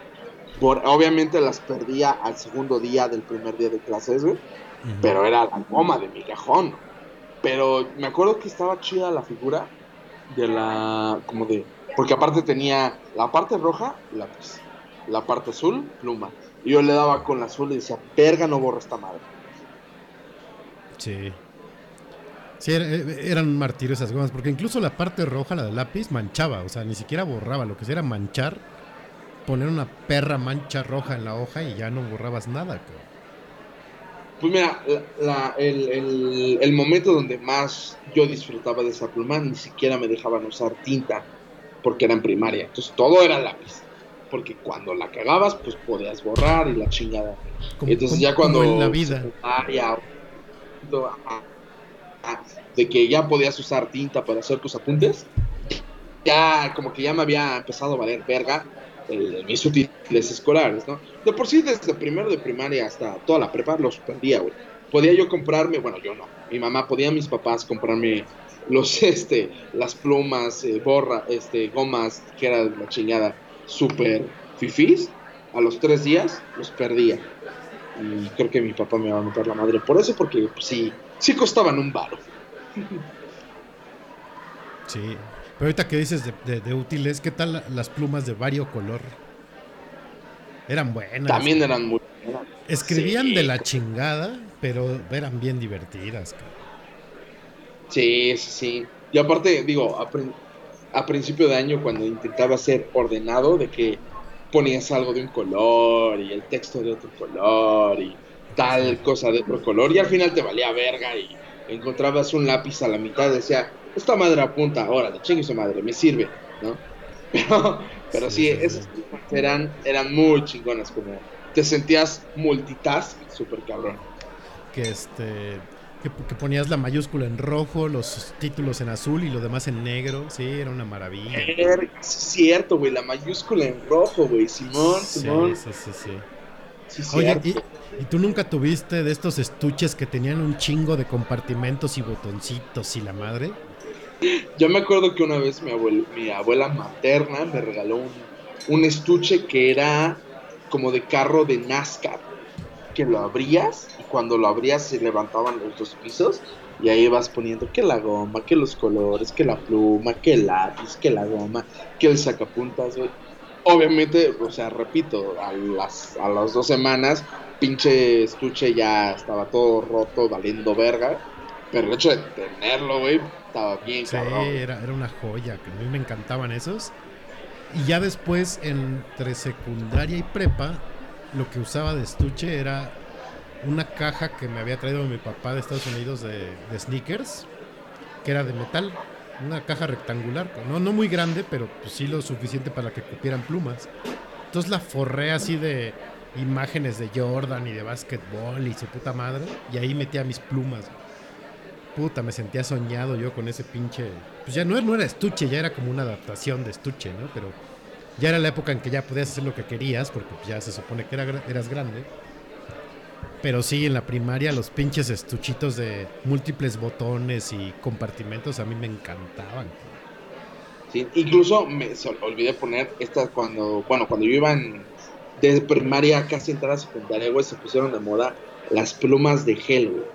por, obviamente las perdía al segundo día del primer día de clases, güey, pero era la goma de migajón. Pero me acuerdo que estaba chida la figura de la. como de. Porque aparte tenía la parte roja, lápiz. La parte azul, pluma. Y yo le daba con la azul y decía, verga, no borra esta madre. Sí. Sí, era- eh, eran un martirio esas gomas, porque incluso la parte roja, la del lápiz, manchaba, o sea, ni siquiera borraba, lo que hacía era manchar, poner una perra mancha roja en la hoja y ya no borrabas nada, cabrón. Pues mira, la- la- el, el- el momento donde más yo disfrutaba de esa pluma, ni siquiera me dejaban usar tinta, porque era en primaria. Entonces todo era lápiz. Porque cuando la cagabas, pues podías borrar y la chingada. Como- Entonces como- ya cuando... como en la vida. secundaria, de que ya podías usar tinta para hacer tus apuntes, ya como que ya me había empezado a valer verga eh, mis útiles escolares, ¿no? De por sí, desde primero de primaria hasta toda la prepa, los perdía, güey. Podía yo comprarme, bueno, yo no, mi mamá, podía mis papás comprarme los, [laughs] este, las plumas, eh, borra, este, gomas, que era la chingada, súper fifís, a los tres días los perdía. Y creo que mi papá me va a meter la madre por eso, porque pues, sí, sí costaban un varo. [laughs] Sí. Pero ahorita que dices de, de- de útiles, ¿qué tal la- las plumas de variocolor? Eran buenas. También eran muy... Escribían Sí. de la chingada, pero eran bien divertidas, cabrón. Sí, sí, sí. Y aparte, digo, a, prin- a principio de año cuando intentaba ser ordenado, de que ponías algo de un color y el texto de otro color y tal cosa de otro color, y al final te valía verga y encontrabas un lápiz a la mitad decía, esta madre apunta, órale, chingue su madre, me sirve, ¿no? [laughs] Pero, pero sí, Sí, esas eran, eran muy chingonas, como te sentías multitask, súper cabrón. Que este. Que, que ponías la mayúscula en rojo, los títulos en azul y lo demás en negro. Sí, era una maravilla. Es cierto, güey, la mayúscula en rojo, güey, Simón, Sí, Simón. sí, sí, sí. Sí, Oye. ¿y, y tú nunca tuviste de estos estuches que tenían un chingo de compartimentos y botoncitos y la madre? Yo me acuerdo que una vez mi, abuel- mi abuela materna me regaló un, un estuche que era como de carro de NASCAR, que lo abrías y cuando lo abrías se levantaban los dos pisos y ahí vas poniendo que la goma, que los colores, que la pluma, que el lápiz, que la goma, que el sacapuntas, güey. Obviamente, o sea, repito, a las, a las dos semanas, pinche estuche ya estaba todo roto, valiendo verga. Pero el hecho de tenerlo, güey, estaba bien Sí, cabrón. era, era una joya, que a mí me encantaban esos. Y ya después, entre secundaria y prepa, lo que usaba de estuche era una caja que me había traído mi papá de Estados Unidos de, de sneakers, que era de metal, una caja rectangular, no, no muy grande, pero pues sí lo suficiente para que cupieran plumas. Entonces la forré así de imágenes de Jordan y de básquetbol y su puta madre, y ahí metía mis plumas. Puta, me sentía soñado yo con ese pinche. Pues ya no, era estuche, ya era como una adaptación de estuche, ¿no? Pero ya era la época en que ya podías hacer lo que querías, porque pues ya se supone que era, eras grande. Pero sí, en la primaria los pinches estuchitos de múltiples botones y compartimentos a mí me encantaban. Sí, incluso me olvidé poner esta cuando, bueno, cuando yo iba en, de primaria casi entrar a secundaria, güey, se pusieron de moda las plumas de gel, güey.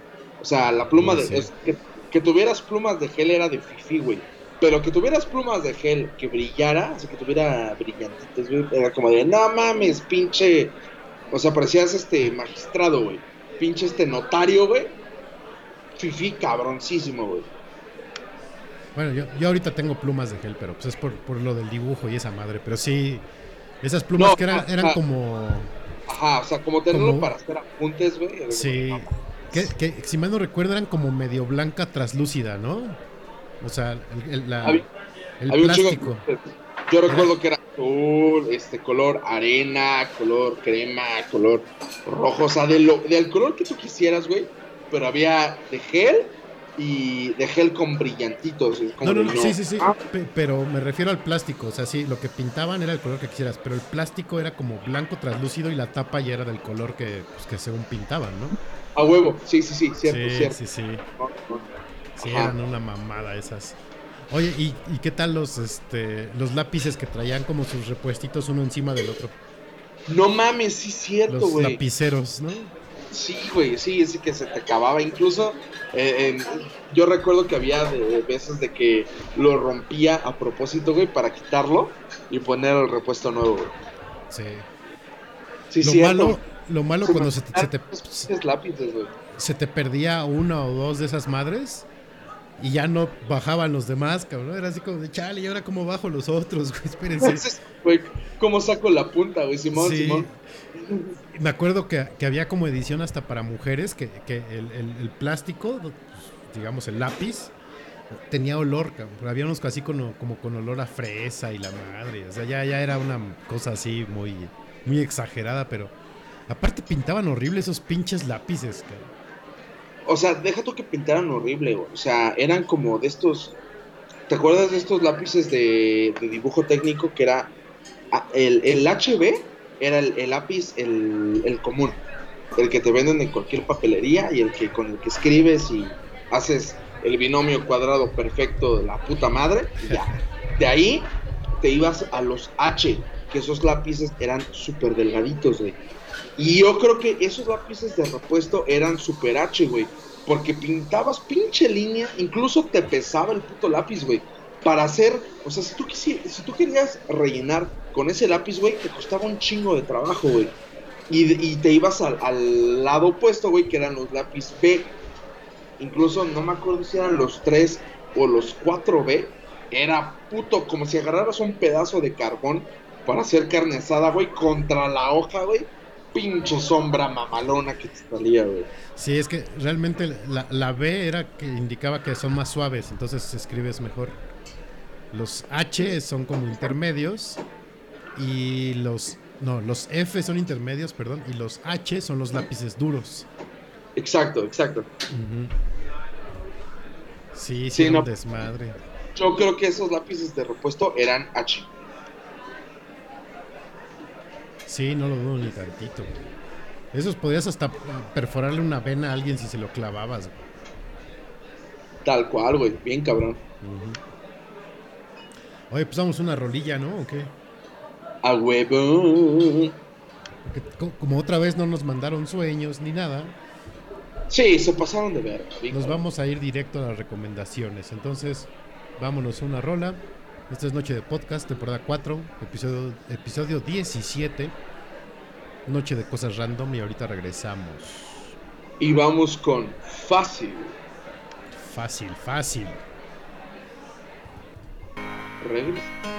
O sea, la pluma Sí, de... sí. es que, que tuvieras plumas de gel era de fifi, güey. Pero que tuvieras plumas de gel que brillara, o sea, que tuviera brillantitos, güey, era como de, no mames, pinche... O sea, parecías este magistrado, güey. Pinche este notario, güey. Fifi cabroncísimo, güey. Bueno, yo, yo ahorita tengo plumas de gel, pero pues es por, por lo del dibujo y esa madre. Pero sí, esas plumas No, que eran, eran ah, como. Ajá, o sea, como tenerlo Como- para hacer apuntes, güey. Sí. como, Que, que, si mal no recuerdo, eran como medio blanca traslúcida, ¿no? O sea, el, el- la- Había- el Había plástico. Yo recuerdo que era azul, este color arena, color crema, color rojo, o sea, de lo, del color que tú quisieras, güey. Pero había de gel y de gel con brillantitos. es como No, no, no, sí, sí, sí. Ah, pe- Pero me refiero al plástico. O sea, sí, lo que pintaban era el color que quisieras. Pero el plástico era como blanco traslúcido y la tapa ya era del color que, pues, que según pintaban, ¿no? a huevo, sí, sí, sí, cierto, sí, cierto. sí, sí. No, no. Sí, Ajá. eran una mamada esas. Oye, ¿y, y qué tal los, este, los lápices que traían como sus repuestitos uno encima del otro? No mames, sí, cierto, Los güey. lapiceros, ¿no? Sí, güey, sí, sí que se te acababa. Incluso eh, en- yo recuerdo que había de, veces de que lo rompía a propósito, güey, para quitarlo y poner el repuesto nuevo, güey. Sí. Sí, lo, cierto. malo, lo malo cuando se te, se te- esos pinches lápices, güey. se te perdía una o dos de esas madres y ya no bajaban los demás, cabrón. Era así como de chale, ¿y ahora cómo bajo los otros, [laughs] güey? Espérense. Entonces, güey, ¿cómo saco la punta, güey? Simón, Sí. Simón. Me acuerdo que, que había como edición hasta para mujeres que, que el, el- plástico, pues, digamos el lápiz, tenía olor. Había unos así con, como con olor a fresa y la madre. O sea, ya, ya era una cosa así muy, muy exagerada, pero aparte pintaban horrible esos pinches lápices. O sea, deja tú que pintaran horrible. O sea, eran como de estos. ¿Te acuerdas de estos lápices de, de dibujo técnico que era. ah, El, el HB era el, el lápiz, el, el común. El que te venden en cualquier papelería y el que con el que escribes y haces el binomio cuadrado perfecto de la puta madre. ya. De ahí te ibas a los H, que esos lápices eran súper delgaditos, güey. Y yo creo que esos lápices de repuesto eran super H, güey. Porque pintabas pinche línea, incluso te pesaba el puto lápiz, güey. Para hacer, o sea, si tú, si tú querías rellenar con ese lápiz, güey, te costaba un chingo de trabajo, güey. Y, te ibas al, lado opuesto, güey, que eran los lápiz B. Incluso no me acuerdo si eran los 3 o los 4B. Era puto, como si agarraras un pedazo de carbón para hacer carne asada, güey, contra la hoja, güey. Pinche sombra mamalona que te salía, güey. Sí, es que realmente la, la B era que indicaba que son más suaves, entonces escribes mejor. Los H son como intermedios y los no, los F son intermedios, perdón, y los H son los lápices duros. Exacto, exacto. Sí, sí, Sí, no. desmadre. Yo creo que esos lápices de repuesto eran H. Sí, no lo dudo ni tantito. Esos podías hasta perforarle una vena a alguien si se lo clavabas. güey. Tal cual, güey. Bien cabrón. Oye, pues vamos una rolilla, ¿no? ¿O qué? A huevo. Porque como otra vez no nos mandaron sueños ni nada, Sí, se pasaron de ver. Nos vamos a ir directo a las recomendaciones. Entonces, vámonos a una rola. Esta es Noche de Podcast, temporada 4, episodio, episodio 17. Noche de cosas random y ahorita regresamos. Y vamos con fácil. Fácil, fácil. Regresa.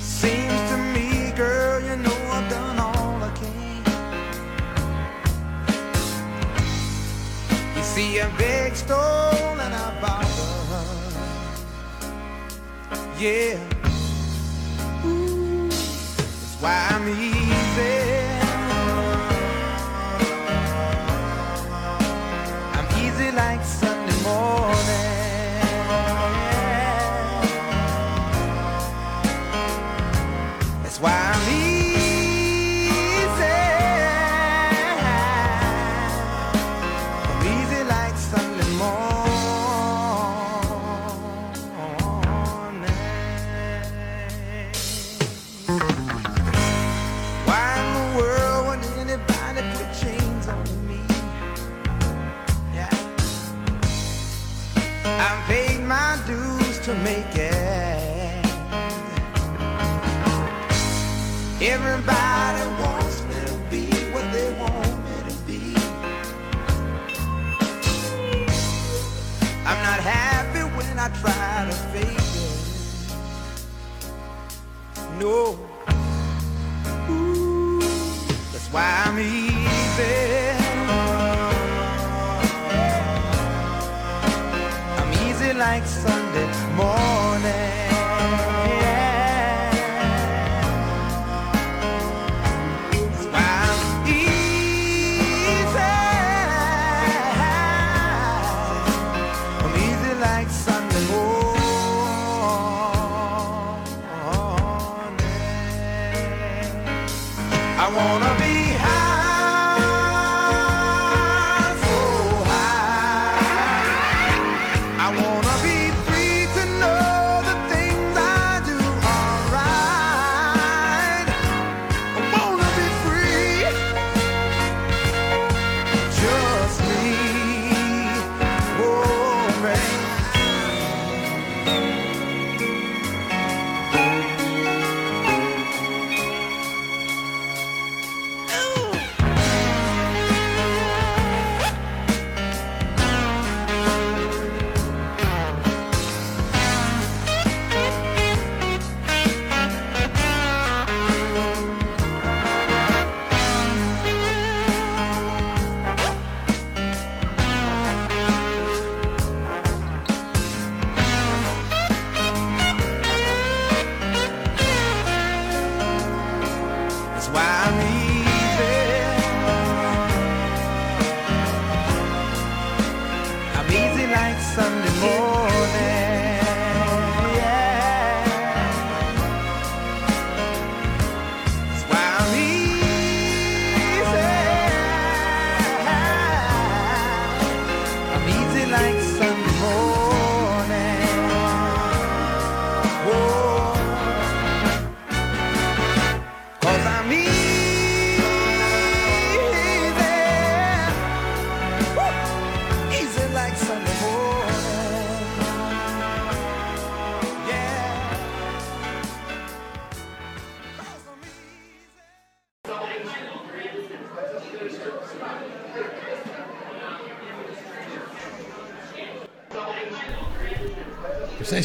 Seems to me, girl, you know I've done all I can. You see, I beg, stole, and I borrowed. Yeah.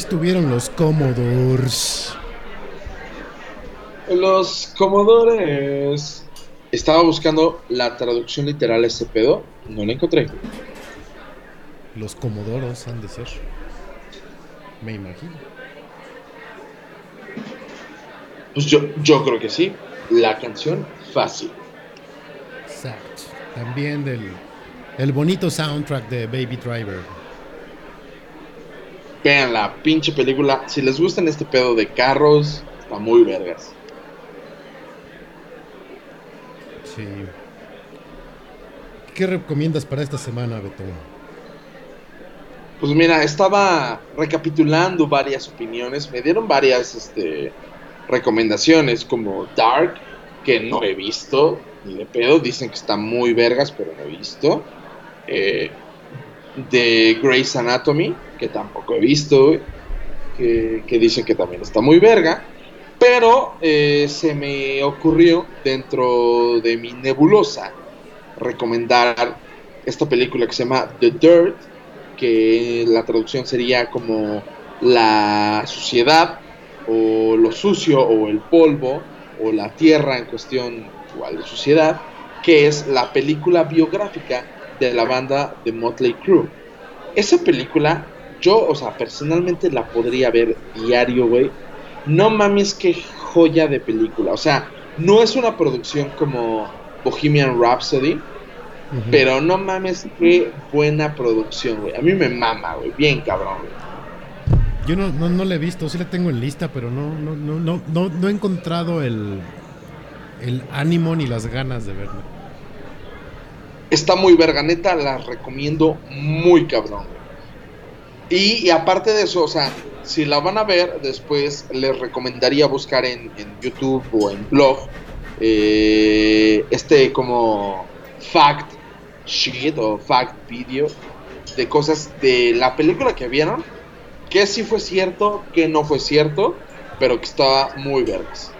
Estuvieron los Commodores. Los Comodores. Estaba buscando la traducción literal a ese pedo. No la encontré. Los Comodoros han de ser. Me imagino. Pues yo, yo creo que sí. La canción fácil. Exacto. También del el bonito soundtrack de Baby Driver. Vean la pinche película. Si les gustan este pedo de carros, está muy vergas. Sí. ¿Qué recomiendas para esta semana, Beto? Pues mira, estaba recapitulando varias opiniones. Me dieron varias este, recomendaciones, como Dark, que no he visto, ni de pedo. Dicen que está muy vergas, pero no he visto. Eh, de Grey's Anatomy, que tampoco he visto, que dicen que también está muy verga. Pero eh, se me ocurrió dentro de mi nebulosa recomendar esta película que se llama The Dirt, que la traducción sería como la suciedad o lo sucio o el polvo o la tierra en cuestión igual de suciedad, que es la película biográfica de la banda de Motley Crue. Esa película, yo, o sea, personalmente la podría ver diario, güey. No mames, qué joya de película. O sea, no es una producción como Bohemian Rhapsody, pero no mames, qué buena producción, güey. A mí me mama, güey. Bien cabrón, güey. Yo no, no, no la he visto, sí la tengo en lista, pero no, no, no, no, no, no he encontrado el, el ánimo ni las ganas de verla. Está muy verganeta, la recomiendo muy cabrón. Y, aparte de eso, o sea, si la van a ver, después les recomendaría buscar en, YouTube o en blog eh, este como fact sheet o fact video de cosas de la película que vieron, que sí fue cierto, que no fue cierto, pero que estaba muy vergas.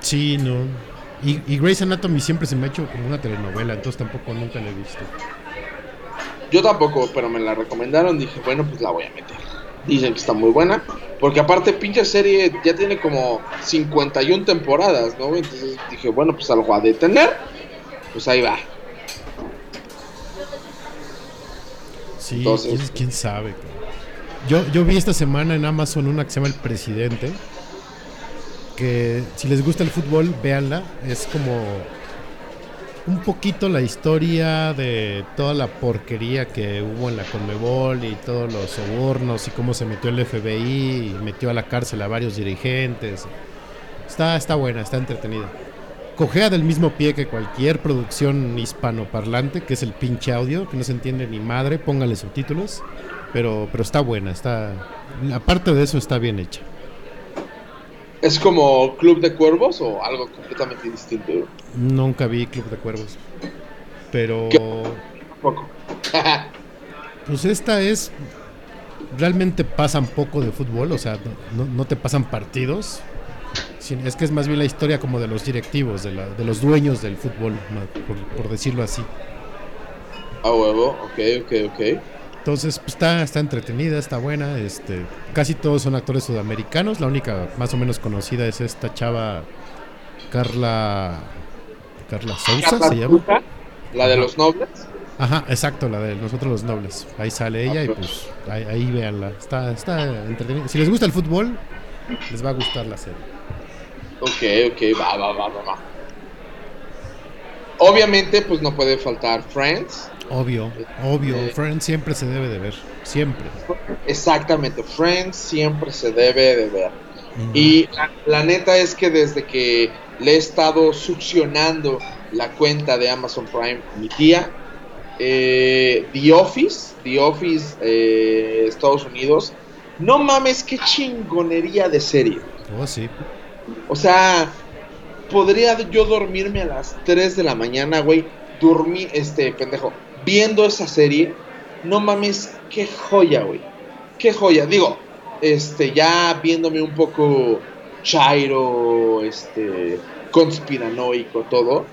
Sí, no. Y, y Grey's Anatomy siempre se me ha hecho como una telenovela, entonces tampoco nunca la he visto. Yo tampoco, pero me la recomendaron. Dije, bueno, pues la voy a meter. Dicen que está muy buena. Porque aparte, pinche serie ya tiene como 51 temporadas, ¿no? Entonces dije, bueno, pues algo a detener. Pues ahí va. Sí, Entonces- quién, sabe. Yo, yo vi esta semana en Amazon una que se llama El Presidente. Que si les gusta el fútbol, véanla. Es como un poquito la historia de toda la porquería que hubo en la Conmebol y todos los sobornos y cómo se metió el FBI y metió a la cárcel a varios dirigentes. Está, está buena, está entretenida. Cojea del mismo pie que cualquier producción hispanoparlante, que es el pinche audio, que no se entiende ni madre, póngale subtítulos. Pero, pero está buena, está. Aparte de eso, está bien hecha. ¿Es como Club de Cuervos o algo completamente distinto? Nunca vi Club de Cuervos. Pero. Poco. [laughs] Pues esta es. Realmente pasan poco de fútbol, o sea, no, no te pasan partidos. Es que es más bien la historia como de los directivos, de, la- de los dueños del fútbol, por decirlo así. A huevo, ok, ok, ok. Entonces, pues, está, está entretenida, está buena. Este, casi todos son actores sudamericanos. La única más o menos conocida es esta chava Carla. Carla Sousa se llama. La de los nobles. Ajá, exacto, la de nosotros los nobles. Ahí sale ella y pues ahí, ahí véanla. Está, está entretenida. Si les gusta el fútbol, les va a gustar la serie. Ok, ok, va, va, va, va, va. Obviamente, pues no puede faltar Friends. Obvio, obvio. Eh. Friends siempre se debe de ver. Siempre. Exactamente, Friends siempre se debe de ver. Y la, la neta es que desde que le he estado succionando la cuenta de Amazon Prime a mi tía, eh, The Office, The Office eh, Estados Unidos, no mames, qué chingonería de serie. Oh, sí. O sea, podría yo dormirme a las 3 de la mañana, güey, dormir, este, pendejo, viendo esa serie. No mames, qué joya, güey. Qué joya. Digo, este, ya viéndome un poco chairo, este, conspiranoico, todo.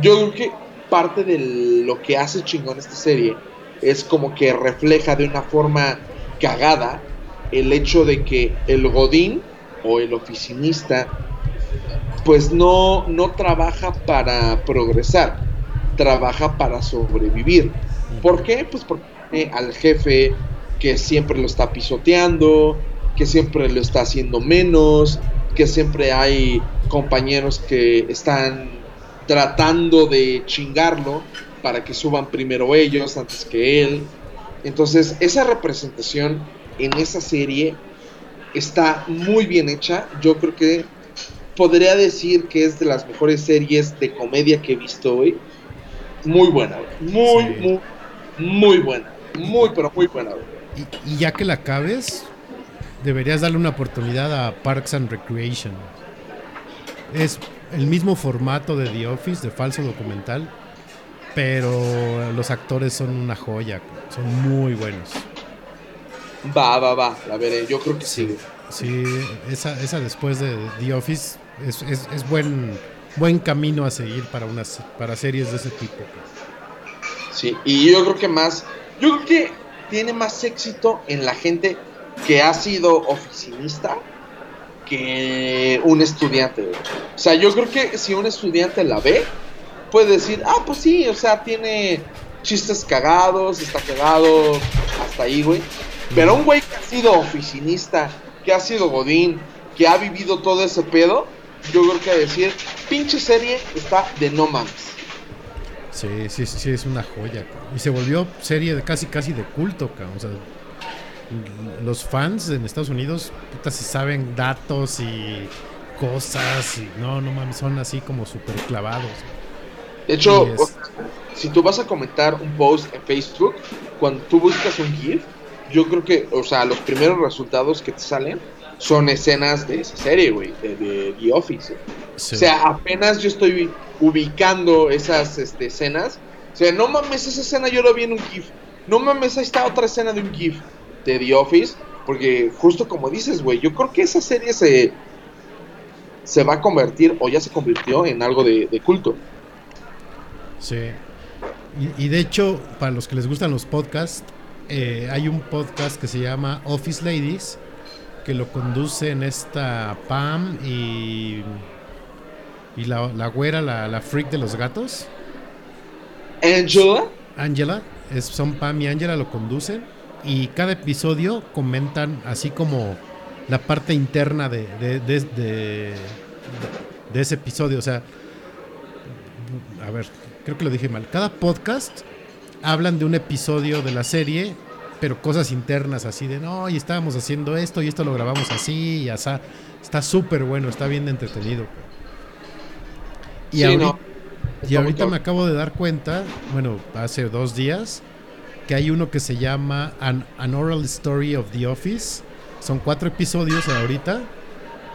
Yo creo que parte de lo que hace chingón esta serie es como que refleja de una forma cagada el hecho de que el godín o el oficinista pues no, no trabaja para progresar, trabaja para sobrevivir. ¿Por qué? Pues porque tiene al jefe que siempre lo está pisoteando, que siempre lo está haciendo menos, que siempre hay compañeros que están tratando de chingarlo para que suban primero ellos antes que él. Entonces, esa representación en esa serie está muy bien hecha. Yo creo que podría decir que es de las mejores series de comedia que he visto hoy. Muy buena, güey. muy, Sí. muy, muy buena. Muy, pero muy buena. güey. Y, y ya que la acabes, deberías darle una oportunidad a Parks and Recreation. Es el mismo formato de The Office, de falso documental, pero los actores son una joya, son muy buenos. Va, va, va, la veré. Yo creo que sí. güey. Sí, esa, esa después de The Office es, es- es buen, buen camino a seguir para, unas, para series de ese tipo. Sí, y yo creo que más, yo creo que tiene más éxito en la gente que ha sido oficinista que un estudiante. O sea, yo creo que si un estudiante la ve, puede decir, ah, pues sí, o sea, tiene chistes cagados, está cagado, hasta ahí, güey. Pero un güey que ha sido oficinista, que ha sido godín, que ha vivido todo ese pedo, yo creo que decir, pinche serie está de no mames. Sí, sí, sí, es una joya. cabrón. Y se volvió serie de casi, casi de culto, cabrón. O sea, los fans en Estados Unidos, puta, si saben datos y cosas. Y, no, no mames, son así como súper clavados. De hecho, Sí, es. o sea, si tú vas a comentar un post en Facebook, cuando tú buscas un GIF, yo creo que, o sea, los primeros resultados que te salen son escenas de esa serie, güey, de, de The Office. Sí. O sea, apenas yo estoy ubicando esas este, escenas. O sea, no mames, esa escena yo la vi en un GIF. No mames, ahí está otra escena de un GIF de The Office. Porque justo como dices, güey, yo creo que esa serie se, se va a convertir, o ya se convirtió, en algo de, de culto. Sí. Y, y de hecho, para los que les gustan los podcasts, eh, hay un podcast que se llama Office Ladies, que lo conducen esta Pam y, y la, la güera, la, la freak de los gatos, Angela. Angela. Es, son Pam y Angela lo conducen. Y cada episodio comentan así como la parte interna de, de, de- de- de ese episodio. O sea, a ver, creo que lo dije mal. Cada podcast hablan de un episodio de la serie, pero cosas internas así de, no, y estábamos haciendo esto y esto lo grabamos así y así. Está súper bueno, está bien entretenido. Y Sí, ahorita, no. y ahorita me acabo de dar cuenta, bueno, hace dos días, que hay uno que se llama An, An Oral Story of the Office. Son cuatro episodios ahorita,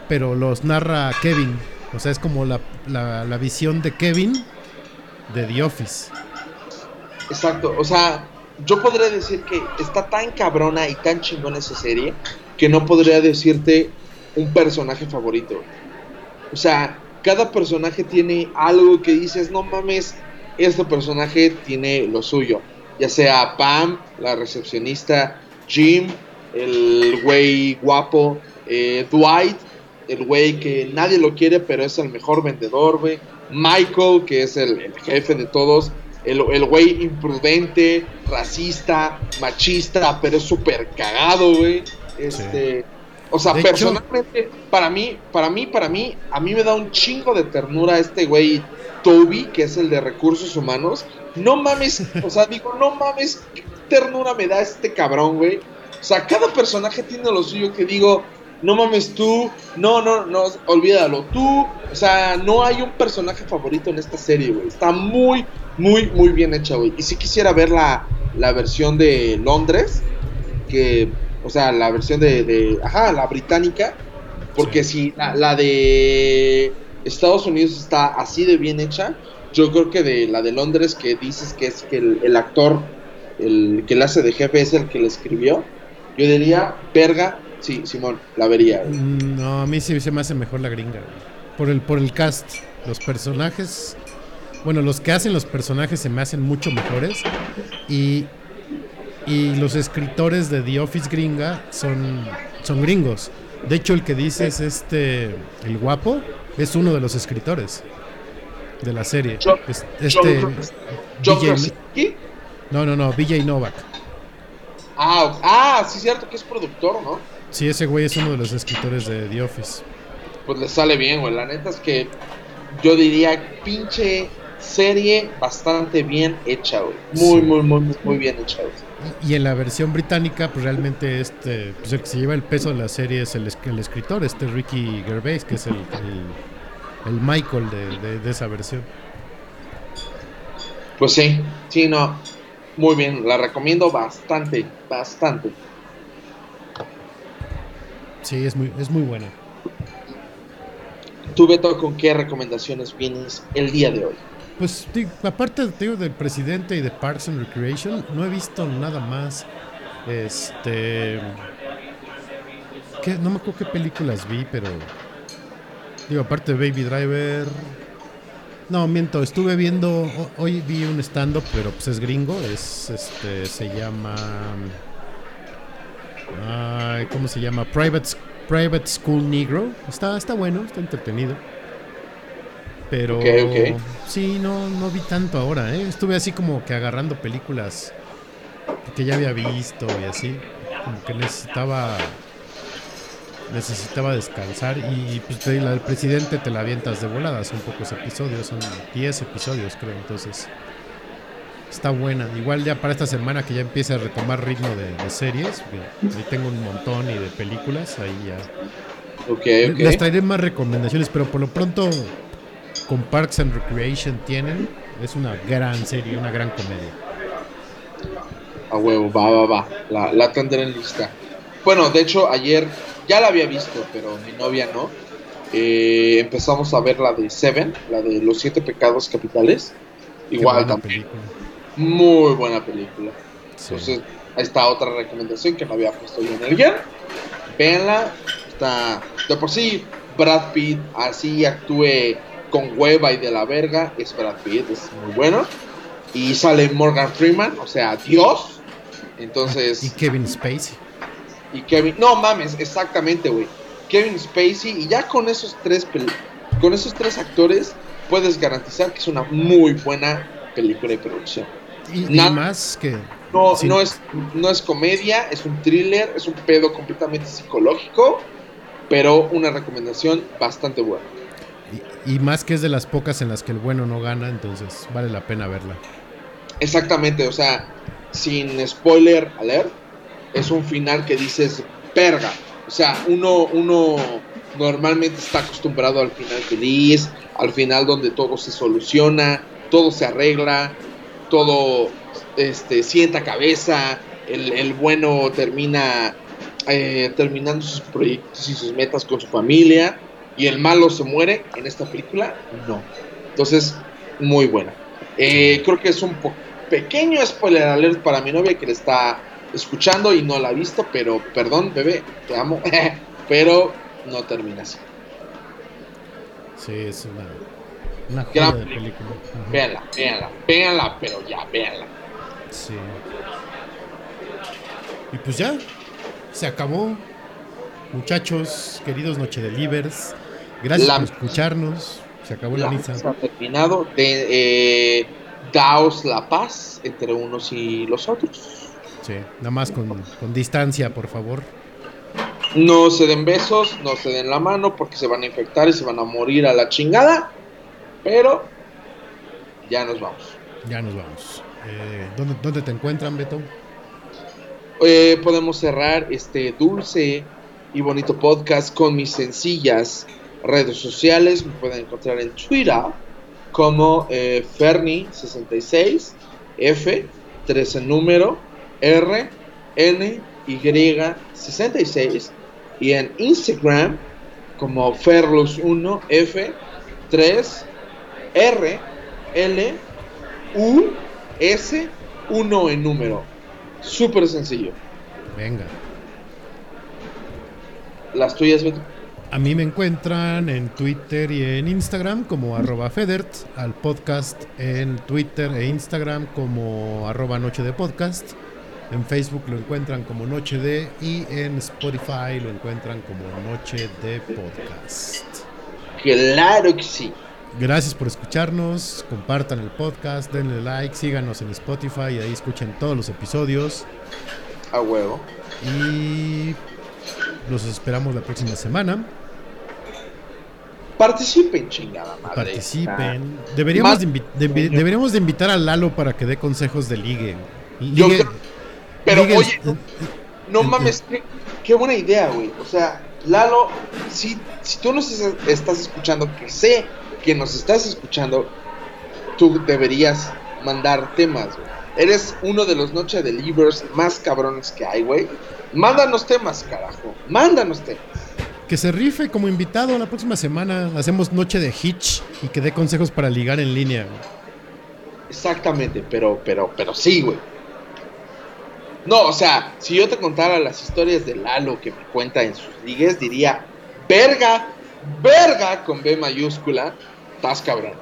pero los narra Kevin. O sea, es como la, la- la visión de Kevin de The Office. Exacto, o sea, yo podría decir que está tan cabrona y tan chingona esa serie que no podría decirte un personaje favorito. O sea, cada personaje tiene algo que dices, no mames, este personaje tiene lo suyo. Ya sea Pam, la recepcionista, Jim, el güey guapo, eh, Dwight, el güey que nadie lo quiere, pero es el mejor vendedor. Michael, que es el jefe de todos. El el güey imprudente, racista, machista, pero es súper cagado, güey. Este. O sea, De hecho- personalmente, para mí, para mí, para mí, a mí me da un chingo de ternura este güey Toby, que es el de recursos humanos. No mames, [laughs] o sea, digo, no mames, qué ternura me da este cabrón, güey. O sea, cada personaje tiene lo suyo que digo, no mames tú, no, no, no, olvídalo, tú. O sea, no hay un personaje favorito en esta serie, güey. Está muy, muy, muy bien hecha, güey. Y si quisiera ver la, la versión de Londres, que, o sea, la versión de, de ajá, la británica, porque si la, la de Estados Unidos está así de bien hecha, yo creo que de la de Londres que dices que es que el, el actor, el que le hace de jefe es el que le escribió, yo diría, verga, sí, Simón, la vería. güey. Mm, No, a mí sí se me hace mejor la gringa. güey. Por el, por el cast. Los personajes. Bueno, los que hacen los personajes se me hacen mucho mejores. Y Y los escritores de The Office gringa son, son gringos. De hecho, el que dices, este, el guapo, es uno de los escritores de la serie. John- Es- John, este, John BJ no, no, no, BJ Novak. Ah, ah, sí, cierto que es productor, ¿no? Sí, ese güey es uno de los escritores de The Office. Pues le sale bien, güey. La neta es que yo diría pinche serie bastante bien hecha, güey. Muy, Sí. muy, muy, muy bien hecha, güey. Y, en la versión británica, pues realmente este, pues el que se lleva el peso de la serie es el, el escritor, este Ricky Gervais, que es el, el, el Michael de, de- de esa versión. Pues sí, sí, no. Muy bien, la recomiendo bastante, bastante. Sí, es muy, es muy buena. Tú, Beto, ¿con qué recomendaciones vienes el día de hoy? Pues aparte te digo, del presidente y de Parks and Recreation, no he visto nada más. Este. No me acuerdo qué películas vi, pero. Digo, aparte de Baby Driver. No, miento, estuve viendo. ho- Hoy vi un stand-up, pero pues es gringo. Es este. Se llama. Ay, ¿Cómo se llama? Private, Private School Negro. Está, está bueno, está entretenido. Pero sí, no, no vi tanto ahora, ¿eh? Estuve así como que agarrando películas que ya había visto y así. Como que necesitaba necesitaba descansar y pues te- la del presidente te la avientas de volada, son pocos episodios, son 10 episodios creo, entonces está buena. Igual ya para esta semana que ya empiece a retomar ritmo de, de series, ahí tengo un montón y de películas, ahí ya Ok, ok. les traeré más recomendaciones, pero por lo pronto con Parks and Recreation tienen. Es una gran serie, una gran comedia. A huevo, va, va, va. La, la tendré en lista. Bueno, de hecho, ayer ya la había visto, pero mi novia no. Eh, empezamos a ver la de Seven, la de los siete pecados capitales. Igual también. película. Muy buena película. Sí. Entonces, ahí está otra recomendación que me había puesto yo en el guion. Véanla. Está. De por sí, Brad Pitt así actúe con hueva y de la verga. Es Brad Pitt, es muy bueno. Y sale Morgan Freeman, o sea, Dios. Entonces. Y Kevin Spacey. Y Kevin, no mames, exactamente, güey. Kevin Spacey y ya con esos tres con esos tres actores puedes garantizar que es una muy buena película de producción. Y, más que. No, Sí. no es no es comedia, es un thriller, es un pedo completamente psicológico, pero una recomendación bastante buena. Y, más que es de las pocas en las que el bueno no gana, entonces vale la pena verla. Exactamente, o sea, sin spoiler alert, es un final que dices, verga. O sea, uno, uno normalmente está acostumbrado al final feliz, al final donde todo se soluciona, todo se arregla, todo este, sienta cabeza, el, el bueno termina eh, terminando sus proyectos y sus metas con su familia, y el malo se muere en esta película, no. Entonces, muy buena. Eh, creo que es un pequeño spoiler alert para mi novia que le está escuchando y no la ha visto, pero perdón, bebé, te amo, [laughs] pero no termina así. Sí, es una, una Gran película. película. Véanla, véanla, véanla, pero ya, véanla. Sí. Y pues ya, se acabó. Muchachos, queridos Noche Delivers, gracias La- por escucharnos. Se acabó la, La misa. misa ha terminado. De, eh, daos la paz entre unos y los otros. Sí, nada más con, con distancia, por favor. No se den besos, no se den la mano porque se van a infectar y se van a morir a la chingada. Pero ya nos vamos. Ya nos vamos. Eh, ¿dónde, dónde te encuentran, Beto? Eh, podemos cerrar este dulce y bonito podcast con mis sencillas redes sociales. Me pueden encontrar en Twitter como eh, Ferni66, F, 13 número, R, N, Y66 y en Instagram como Ferlos1, F, 3, R, L, U, S, 1 en número. Súper sencillo. Venga. Las tuyas, Beto. A mí me encuentran en Twitter y en Instagram como arroba Federt, al podcast en Twitter e Instagram como arroba Noche de Podcast. En Facebook lo encuentran como Noche de y en Spotify lo encuentran como Noche de Podcast. Claro que sí. Gracias por escucharnos, compartan el podcast, denle like, síganos en Spotify y ahí escuchen todos los episodios A huevo. y los esperamos la próxima semana. Participen, chingada madre. Participen. Deberíamos Más- de, invi- de invi- deberíamos de invitar a Lalo para que dé consejos de ligue. Ligue- creo- Pero ligue- oye, no, mames, qué, qué buena idea, güey. O sea, Lalo, si, si tú nos es- estás escuchando, que sé que nos estás escuchando, tú deberías mandar temas, güey. Eres uno de los Noche Delivers más cabrones que hay, güey. Mándanos temas, carajo. Mándanos temas. Que se rife como invitado la próxima semana. Hacemos noche de Hitch y que dé consejos para ligar en línea. Exactamente, pero, pero, pero sí, güey. No, o sea, si yo te contara las historias de Lalo que me cuenta en sus ligues, diría, verga, verga con B mayúscula, estás cabrón.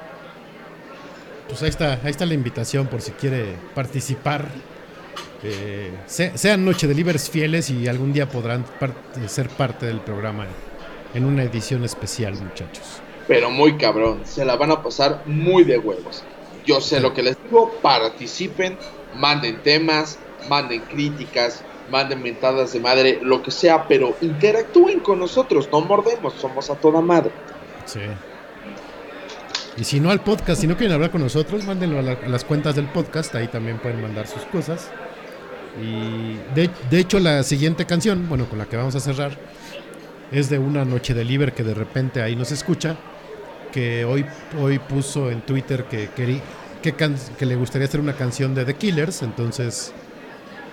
Pues ahí está, ahí está la invitación por si quiere participar. Eh, se- sean Noche de Libres fieles y algún día podrán ser parte del programa en una edición especial, muchachos. Pero muy cabrón, se la van a pasar muy de huevos. Yo sé lo que les digo, participen, manden temas, manden críticas, manden mentadas de madre, lo que sea, pero interactúen con nosotros, no mordemos, somos a toda madre. Sí. Y si no al podcast, si no quieren hablar con nosotros, mándenlo a, la- a las cuentas del podcast, ahí también pueden mandar sus cosas. Y de, de hecho la siguiente canción, bueno, con la que vamos a cerrar, es de una noche de Liber que de repente ahí nos escucha, que hoy, hoy puso en Twitter que, que, can- que le gustaría hacer una canción de The Killers, entonces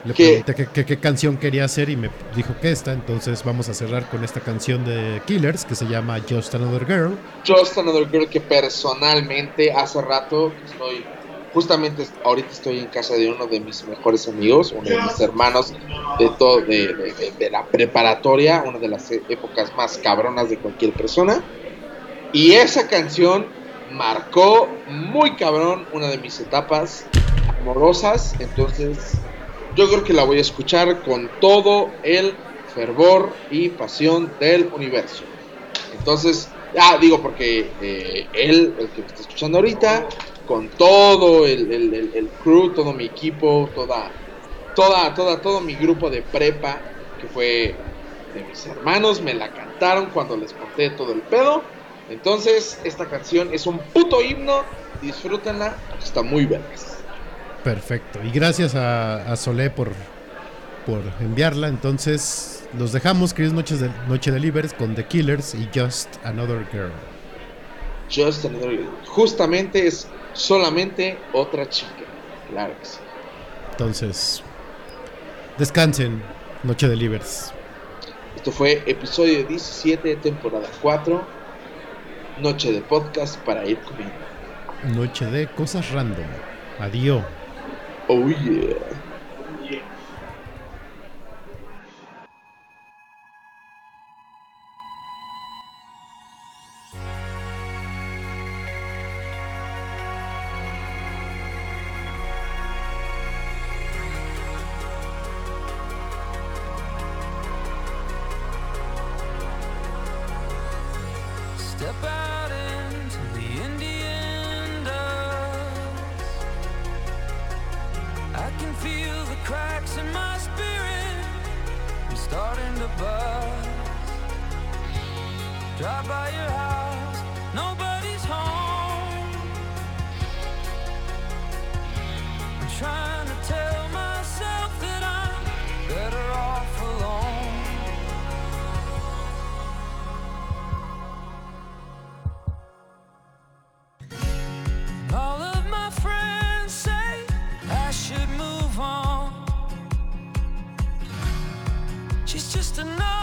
le ¿Qué? pregunté qué canción quería hacer y me dijo que esta, entonces vamos a cerrar con esta canción de Killers que se llama Just Another Girl. Just Another Girl que personalmente hace rato estoy, justamente ahorita estoy en casa de uno de mis mejores amigos, uno de mis hermanos de todo, de, la preparatoria, una de las épocas más cabronas de cualquier persona. Y esa canción marcó muy cabrón una de mis etapas amorosas, entonces yo creo que la voy a escuchar con todo el fervor y pasión del universo. Entonces, ah, digo porque eh, él, el que me está escuchando ahorita, con todo el, el- el- el crew, todo mi equipo, toda, toda, toda, todo mi grupo de prepa, que fue de mis hermanos, me la cantaron cuando les conté todo el pedo. Entonces, esta canción es un puto himno, disfrútenla, está muy vergas. Perfecto. Y gracias a, a Solé por, por enviarla. Entonces, los dejamos, queridos noches de, Noche de Libres, con The Killers y Just Another Girl. Just another, justamente es solamente otra chica, claro que sí. Entonces, descansen, Noche de Libres. Esto fue episodio 17, temporada 4, noche de podcast para ir comiendo. Noche de cosas random. Adiós. Oh yeah. just enough